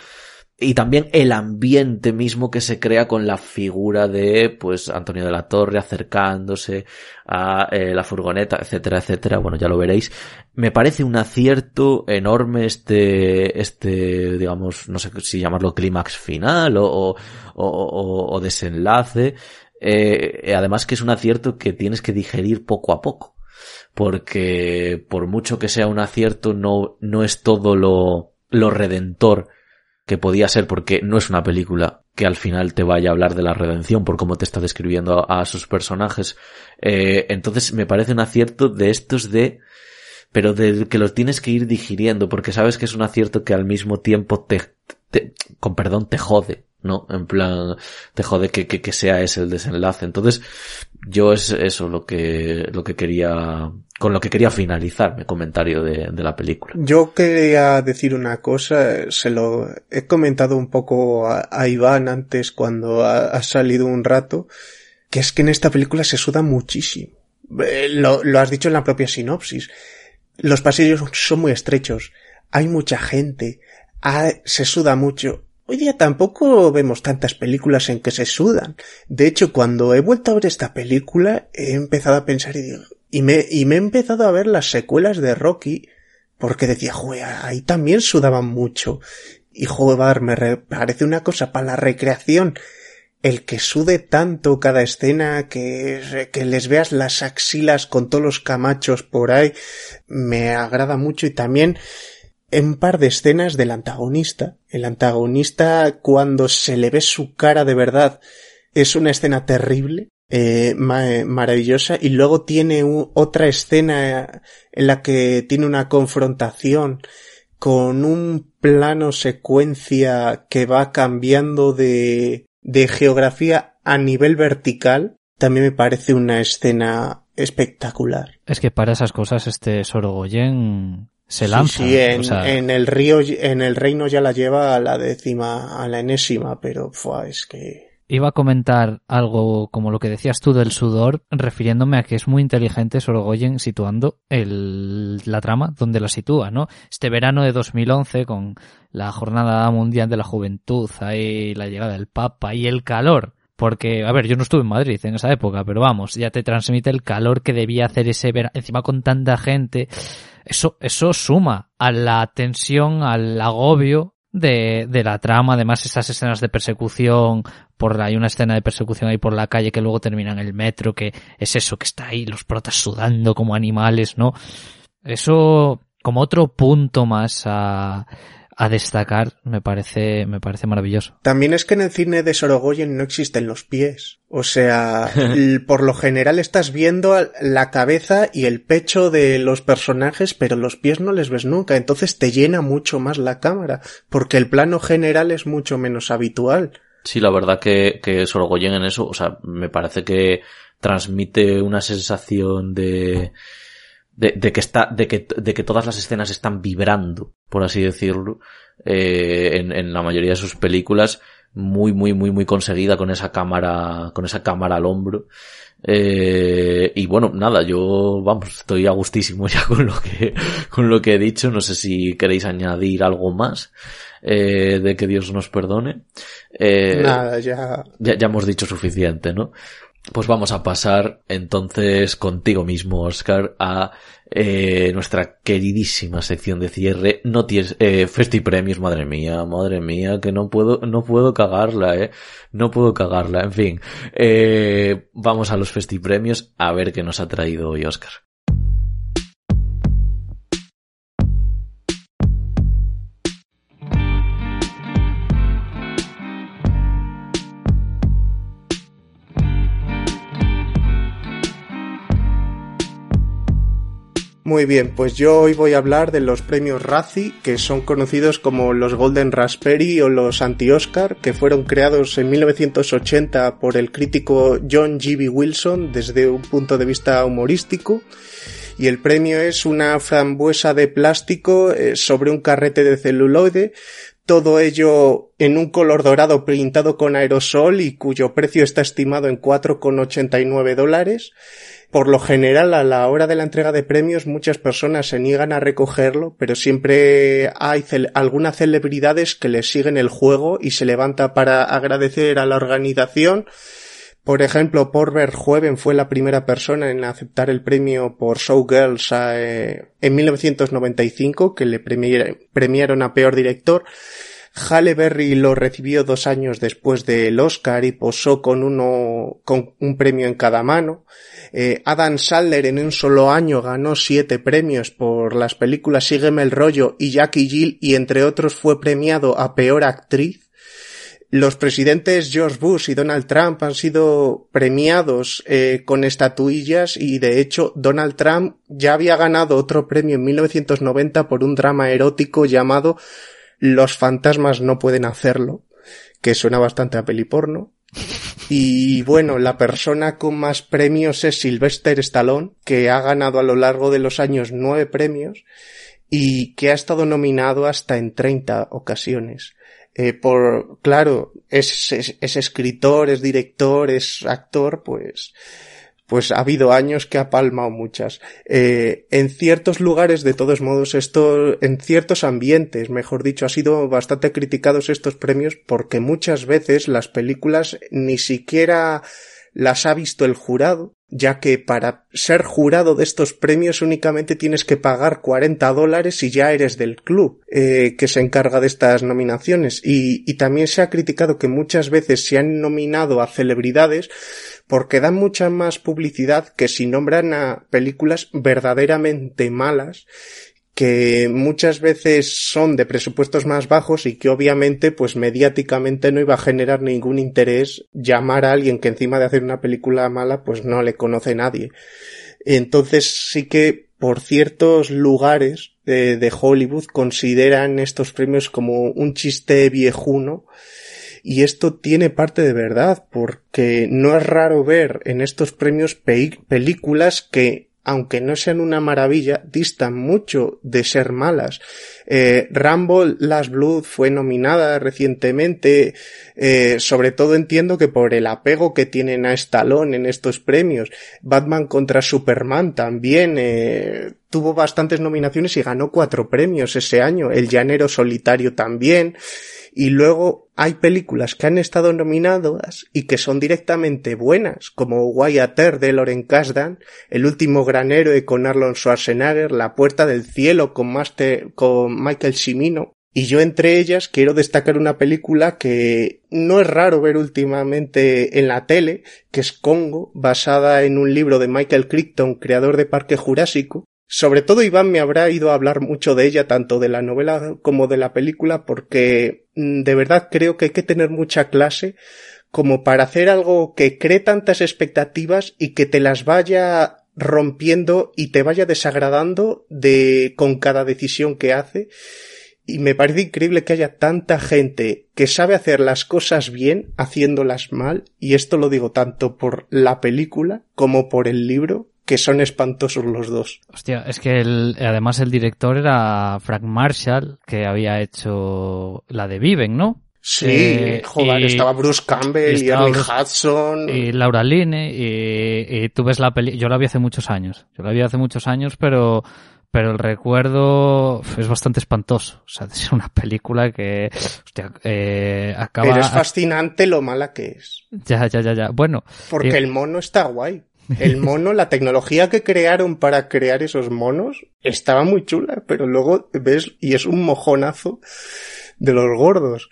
y también el ambiente mismo que se crea con la figura de, pues, Antonio de la Torre acercándose a eh, la furgoneta, etcétera, etcétera. Bueno, ya lo veréis. Me parece un acierto enorme este, este, digamos, no sé si llamarlo clímax final o, o- o desenlace. Eh, además que es un acierto que tienes que digerir poco a poco. Porque por mucho que sea un acierto, no, no es todo lo, lo redentor que podía ser, porque no es una película que al final te vaya a hablar de la redención por cómo te está describiendo a, sus personajes. Eh, entonces me parece un acierto de estos de, pero de que los tienes que ir digiriendo, porque sabes que es un acierto que al mismo tiempo te, te- con perdón, te jode, ¿no? En plan, te jode que, que, sea ese el desenlace. Entonces, yo es eso lo que, lo que quería, con lo que quería finalizar mi comentario de, de la película. Yo quería decir una cosa, se lo he comentado un poco a, Iván antes cuando ha, ha salido un rato, que es que en esta película se suda muchísimo. Eh, Lo, lo has dicho en la propia sinopsis. Los pasillos son muy estrechos, hay mucha gente, ah, se suda mucho. Hoy día tampoco vemos tantas películas en que se sudan. De hecho, cuando he vuelto a ver esta película, he empezado a pensar y digo, y me, y me he empezado a ver las secuelas de Rocky, porque decía, joder, ahí también sudaban mucho. Y joder, me re- parece una cosa para la recreación. El que sude tanto cada escena, que, que les veas las axilas con todos los camachos por ahí, me agrada mucho y también en par de escenas del antagonista. El antagonista, cuando se le ve su cara de verdad, es una escena terrible, eh, ma- maravillosa, y luego tiene otra escena en la que tiene una confrontación con un plano secuencia que va cambiando de, de geografía a nivel vertical. También me parece una escena espectacular. Es que para esas cosas este Sorogoyen se Sí, lanza. Sí, en, o sea, en el río, en el reino ya la lleva a la décima, a la enésima, pero fua, es que Iba a comentar algo como lo que decías tú del sudor, refiriéndome a que es muy inteligente Sorogoyen situando el, la trama donde la sitúa, ¿no? Este verano de 2011 con la Jornada Mundial de la Juventud, ahí la llegada del Papa y el calor. Porque, a ver, yo no estuve en Madrid en esa época, pero vamos, ya te transmite el calor que debía hacer ese verano, encima con tanta gente. Eso, eso suma a la tensión, al agobio de, de la trama, además esas escenas de persecución, por hay una escena de persecución ahí por la calle que luego termina en el metro, que es eso que está ahí, los protas sudando como animales, ¿no? Eso como otro punto más a, a destacar me parece, me parece maravilloso. También es que en el cine de Sorogoyen no existen los pies. O sea, por lo general estás viendo la cabeza y el pecho de los personajes, pero los pies no les ves nunca. Entonces te llena mucho más la cámara, porque el plano general es mucho menos habitual. Sí, la verdad que, que Sorogoyen en eso, o sea, me parece que transmite una sensación de, de, de que está, de que, de que todas las escenas están vibrando, por así decirlo, eh, en, en la mayoría de sus películas, muy, muy, muy, muy conseguida con esa cámara, con esa cámara al hombro. Eh, y bueno, nada, yo, vamos, estoy a gustísimo ya con lo que, con lo que he dicho. No sé si queréis añadir algo más, eh, de que Dios nos perdone. Eh, Nada, ya. ya, ya hemos dicho suficiente, ¿no? Pues vamos a pasar entonces contigo mismo, Oscar, a eh, nuestra queridísima sección de cierre. No tienes, eh, Festi Premios, madre mía, madre mía, que no puedo, no puedo cagarla, eh. No puedo cagarla, en fin. Eh, vamos a los Festi Premios a ver qué nos ha traído hoy Oscar. Muy bien, pues yo hoy voy a hablar de los premios Razzie, que son conocidos como los Golden Raspberry o los Anti-Oscar, que fueron creados en 1980 por el crítico John G.B. Wilson desde un punto de vista humorístico. Y el premio es una frambuesa de plástico eh, sobre un carrete de celuloide, todo ello en un color dorado pintado con aerosol y cuyo precio está estimado en 4,89 dólares. Por lo general, a la hora de la entrega de premios, muchas personas se niegan a recogerlo, pero siempre hay algunas celebridades que les siguen el juego y se levanta para agradecer a la organización. Por ejemplo, Porver Jueven fue la primera persona en aceptar el premio por Showgirls eh, en 1995, que le premiaron a peor director. Halle Berry lo recibió dos años después del Oscar y posó con uno, con un premio en cada mano. Eh, Adam Sandler en un solo año ganó siete premios por las películas Sígueme el rollo y Jackie Jill y entre otros fue premiado a peor actriz. Los presidentes George Bush y Donald Trump han sido premiados eh, con estatuillas y de hecho Donald Trump ya había ganado otro premio en 1990 por un drama erótico llamado Los fantasmas no pueden hacerlo, que suena bastante a peliporno. Y bueno, la persona con más premios es Sylvester Stallone, que ha ganado a lo largo de los años nueve premios y que ha estado nominado hasta en 30 ocasiones. Eh, por, claro, es, es, escritor, es director, es actor, pues, pues ha habido años que ha palmado muchas. Eh, en ciertos lugares, de todos modos, esto, en ciertos ambientes, mejor dicho, ha sido bastante criticados estos premios porque muchas veces las películas ni siquiera las ha visto el jurado, ya que para ser jurado de estos premios únicamente tienes que pagar 40 dólares y ya eres del club eh, que se encarga de estas nominaciones. Y, y también se ha criticado que muchas veces se han nominado a celebridades porque dan mucha más publicidad que si nombran a películas verdaderamente malas que muchas veces son de presupuestos más bajos y que obviamente pues mediáticamente no iba a generar ningún interés llamar a alguien que encima de hacer una película mala pues no le conoce nadie. Entonces sí que por ciertos lugares de, de Hollywood consideran estos premios como un chiste viejuno y esto tiene parte de verdad, porque no es raro ver en estos premios películas que, aunque no sean una maravilla, distan mucho de ser malas. Eh, Rambo Last Blood fue nominada recientemente, eh, sobre todo entiendo que por el apego que tienen a Stallone en estos premios. Batman contra Superman también eh, tuvo bastantes nominaciones y ganó cuatro premios ese año. El Llanero Solitario también. Y luego hay películas que han estado nominadas y que son directamente buenas, como Wyatt Earp de Loren Kasdan, El último gran héroe con Arnold Schwarzenegger, La puerta del cielo con, con Michael Cimino. Y yo entre ellas quiero destacar una película que no es raro ver últimamente en la tele, que es Congo, basada en un libro de Michael Crichton, creador de Parque Jurásico, sobre todo Iván me habrá ido a hablar mucho de ella, tanto de la novela como de la película, porque mm, de verdad creo que hay que tener mucha clase como para hacer algo que cree tantas expectativas y que te las vaya rompiendo y te vaya desagradando de con cada decisión que hace. Y me parece increíble que haya tanta gente que sabe hacer las cosas bien haciéndolas mal, y esto lo digo tanto por la película como por el libro, que son espantosos los dos. Hostia, es que además el director era Frank Marshall, que había hecho la de Viven, ¿no? Sí, eh, joder, estaba Bruce Campbell y, Ernie Hudson. Y Laura Linney, y, tú ves la peli, yo la vi hace muchos años, yo la vi hace muchos años, pero pero el recuerdo es bastante espantoso. O sea, es una película que hostia, eh, acaba... Pero es fascinante lo mala que es. Ya, ya, ya, ya. Bueno. Porque eh, el mono está guay. El mono, la tecnología que crearon para crear esos monos estaba muy chula, pero luego ves y es un mojonazo de los gordos.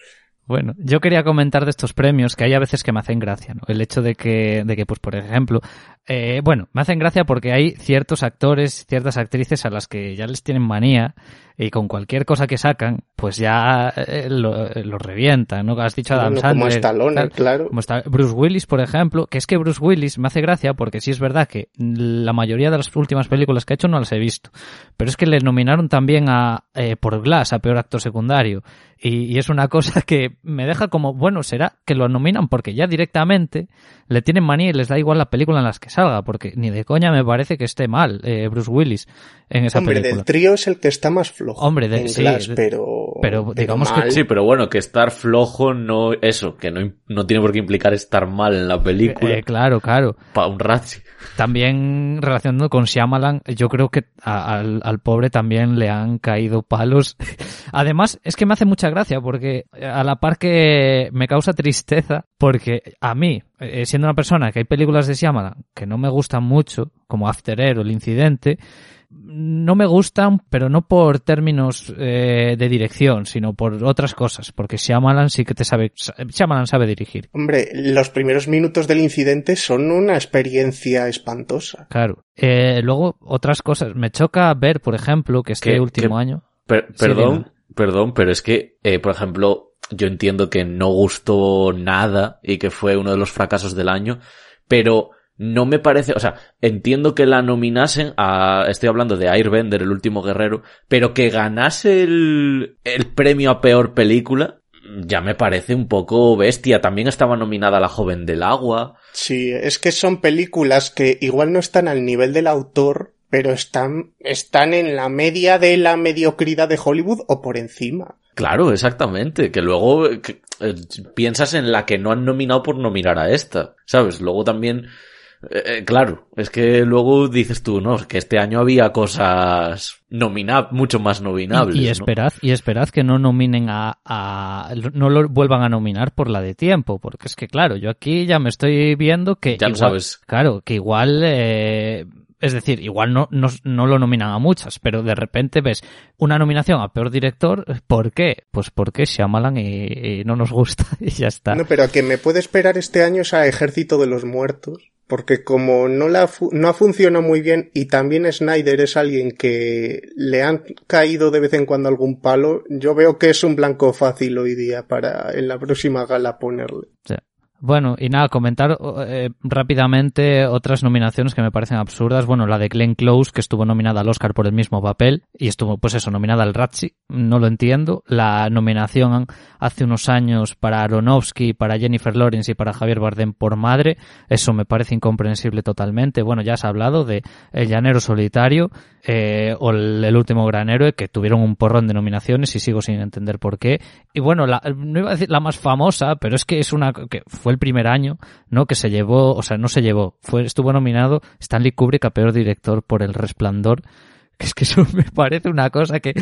Bueno, yo quería comentar de estos premios que hay a veces que me hacen gracia, ¿no? El hecho de que, de que pues por ejemplo, eh, bueno, me hacen gracia porque hay ciertos actores, ciertas actrices a las que ya les tienen manía y con cualquier cosa que sacan, pues ya eh, lo, lo, revientan, ¿no? Has dicho Adam Bueno, Sandler. como Stallone, tal, claro. Como está Bruce Willis, por ejemplo, que es que Bruce Willis me hace gracia porque sí es verdad que la mayoría de las últimas películas que ha hecho no las he visto, pero es que le nominaron también a eh, por Glass a peor actor secundario y, y, es una cosa que me deja como bueno será que lo nominan porque ya directamente le tienen manía y les da igual la película en las que salga porque ni de coña me parece que esté mal eh, Bruce Willis en esa Hombre, película. del trío es el que está más flojo. Hombre, de, en sí, Glass, pero, pero digamos que-. Sí, pero bueno, que estar flojo no, eso, que no, no tiene por qué implicar estar mal en la película. Eh, claro, claro. para un Ratzi. También relacionando con Shyamalan, yo creo que a- al, al pobre también le han caído palos. Además, es que me hace mucha gracia porque a la par que me causa tristeza, porque a mí, eh, siendo una persona que hay películas de Shyamalan que no me gustan mucho, como After Air o El Incidente, no me gustan, pero no por términos eh, de dirección, sino por otras cosas, porque Shyamalan sí que te sabe, Shyamalan sabe dirigir. Hombre, los primeros minutos del incidente son una experiencia espantosa. Claro. Eh, luego, otras cosas. Me choca ver, por ejemplo, que este ¿Qué- último qué- año. Per- perdón, perdón, pero es que, eh, por ejemplo, yo entiendo que no gustó nada y que fue uno de los fracasos del año, pero no me parece, o sea, entiendo que la nominasen a, estoy hablando de Airbender, el último guerrero, pero que ganase el, el premio a peor película, ya me parece un poco bestia. También estaba nominada La joven del agua. Sí, es que son películas que igual no están al nivel del autor, pero están, están en la media de la mediocridad de Hollywood o por encima. Claro, exactamente. Que luego eh, que, eh, piensas en la que no han nominado por nominar a esta, ¿sabes? Luego también, eh, eh, claro, es que luego dices tú, no, es que este año había cosas nomina mucho más nominables. Y, y ¿no? esperad, y esperad que no nominen a, a- no lo vuelvan a nominar por la de tiempo, porque es que claro, yo aquí ya me estoy viendo que Ya lo sabes. claro, que igual eh, es decir, igual no, no, no lo nominan a muchas, pero de repente ves una nominación a peor director, ¿por qué? Pues porque Shyamalan y, y no nos gusta y ya está. No, pero a que me puede esperar este año es a Ejército de los Muertos, porque como no, la no ha funcionado muy bien y también Snyder es alguien que le han caído de vez en cuando algún palo, yo veo que es un blanco fácil hoy día para en la próxima gala ponerle. Sí. Bueno, y nada, comentar eh, rápidamente otras nominaciones que me parecen absurdas. Bueno, la de Glenn Close, que estuvo nominada al Oscar por el mismo papel, y estuvo, pues eso, nominada al Razzie, no lo entiendo. La nominación hace unos años para Aronofsky, para Jennifer Lawrence y para Javier Bardem por Madre, eso me parece incomprensible totalmente. Bueno, ya has hablado de El Llanero Solitario, eh, o el, el Último Gran Héroe, que tuvieron un porrón de nominaciones y sigo sin entender por qué. Y bueno, la, no iba a decir la más famosa, pero es que es una que fue el primer año, ¿no? Que se llevó, o sea, no se llevó, fue, estuvo nominado Stanley Kubrick a peor director por El Resplandor, que es que eso me parece una cosa que,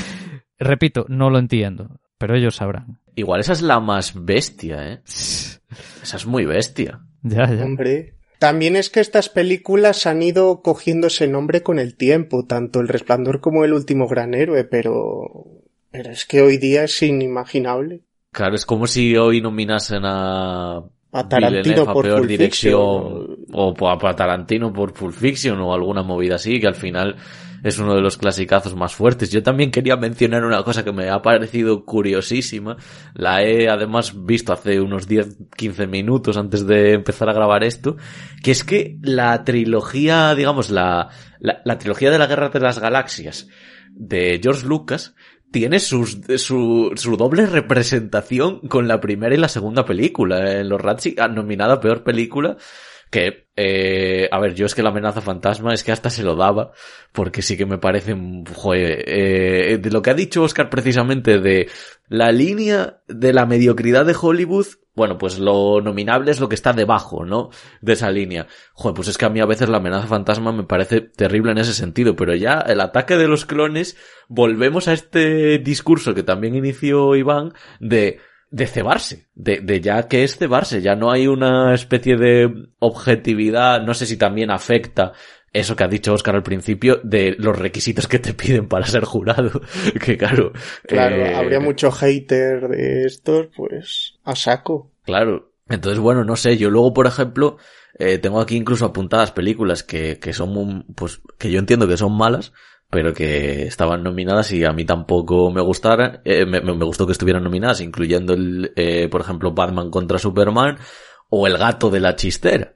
repito, no lo entiendo, pero ellos sabrán. Igual esa es la más bestia, ¿eh? Esa es muy bestia. Ya, ya. Hombre. También es que estas películas han ido cogiendo ese nombre con el tiempo, tanto El Resplandor como El Último Gran Héroe, pero... Pero es que hoy día es inimaginable. Claro, es como si hoy nominasen a A Tarantino por peor Pulp dirección Fiction. o a Tarantino por Pulp Fiction o alguna movida así que al final es uno de los clasicazos más fuertes. Yo también quería mencionar una cosa que me ha parecido curiosísima. La he además visto hace unos 10-15 minutos antes de empezar a grabar esto, que es que la trilogía, digamos, la, la, la trilogía de la Guerra de las Galaxias de George Lucas tiene sus, su, su doble representación con la primera y la segunda película. En los Razzie, ah, nominada peor película, que, eh, a ver, yo es que la amenaza fantasma es que hasta se lo daba, porque sí que me parece, joder, eh, de lo que ha dicho Oscar precisamente de la línea de la mediocridad de Hollywood bueno, pues lo nominable es lo que está debajo, ¿no? De esa línea. Joder, pues es que a mí a veces la amenaza fantasma me parece terrible en ese sentido, pero ya el ataque de los clones, volvemos a este discurso que también inició Iván de de cebarse, de, de ya que es cebarse, ya no hay una especie de objetividad, no sé si también afecta eso que ha dicho Oscar al principio de los requisitos que te piden para ser jurado. que claro. Claro, eh, habría mucho hater de estos, pues a saco. Claro. Entonces, bueno, no sé, yo luego, por ejemplo, eh, tengo aquí incluso apuntadas películas que, que son, pues, que yo entiendo que son malas, pero que estaban nominadas y a mí tampoco me gustaron, eh, me, me, gustó que estuvieran nominadas, incluyendo el, eh, por ejemplo, Batman contra Superman o El gato de la chistera.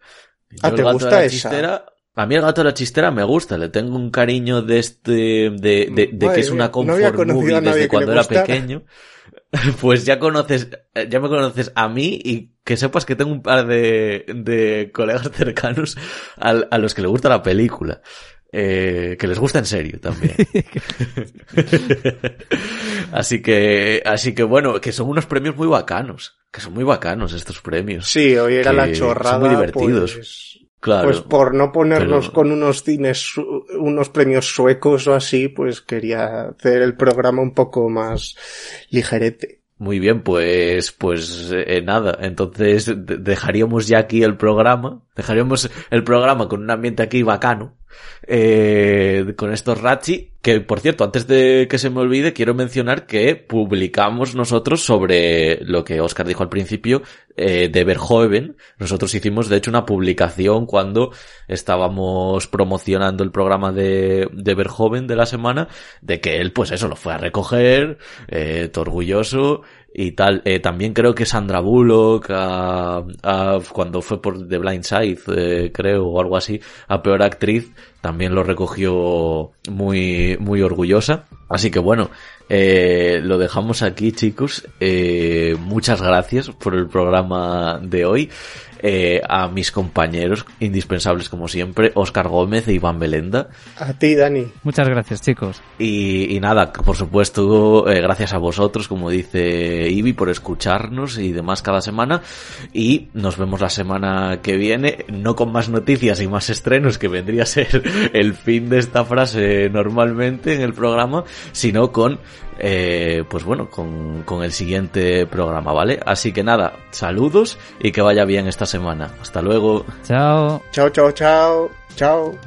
¿Ah, te gusta esa? A mí el gato de la chistera me gusta, le tengo un cariño de este, de, de, de que es una comfort no movie desde cuando era pequeño. Pues ya conoces, ya me conoces a mí y que sepas que tengo un par de, de colegas cercanos a, a los que le gusta la película. Eh, que les gusta en serio también. así que, así que bueno, que son unos premios muy bacanos, que son muy bacanos estos premios. Sí, hoy era la chorrada. Son muy divertidos. Pues, claro. Pues por no ponernos con unos cines, unos premios suecos o así, pues quería hacer el programa un poco más ligerete. Muy bien, pues, pues eh, nada. Entonces dejaríamos ya aquí el programa. Dejaríamos el programa con un ambiente aquí bacano eh, con estos Rachi, que por cierto, antes de que se me olvide, quiero mencionar que publicamos nosotros sobre lo que Oscar dijo al principio, eh, de Verhoeven. Nosotros hicimos, de hecho, una publicación cuando estábamos promocionando el programa de, de Verhoeven de la semana, de que él, pues eso, lo fue a recoger, eh, todo orgulloso, y tal. Eh, también creo que Sandra Bullock, cuando fue por The Blind Side, eh, creo, o algo así, a peor actriz, también lo recogió muy, muy orgullosa. Así que bueno, eh, lo dejamos aquí chicos. Eh, muchas gracias por el programa de hoy. Eh, a mis compañeros indispensables como siempre, Oscar Gómez e Iván Belenda. A ti, Dani. Muchas gracias, chicos. Y, nada, por supuesto, eh, gracias a vosotros, como dice Ivi, por escucharnos y demás cada semana. Y nos vemos la semana que viene, no con más noticias y más estrenos, que vendría a ser el fin de esta frase normalmente en el programa, sino con eh, pues bueno, con, con el siguiente programa, ¿vale? Así que nada, saludos y que vaya bien esta semana. Hasta luego. Chao. Chao, chao, chao. Chao.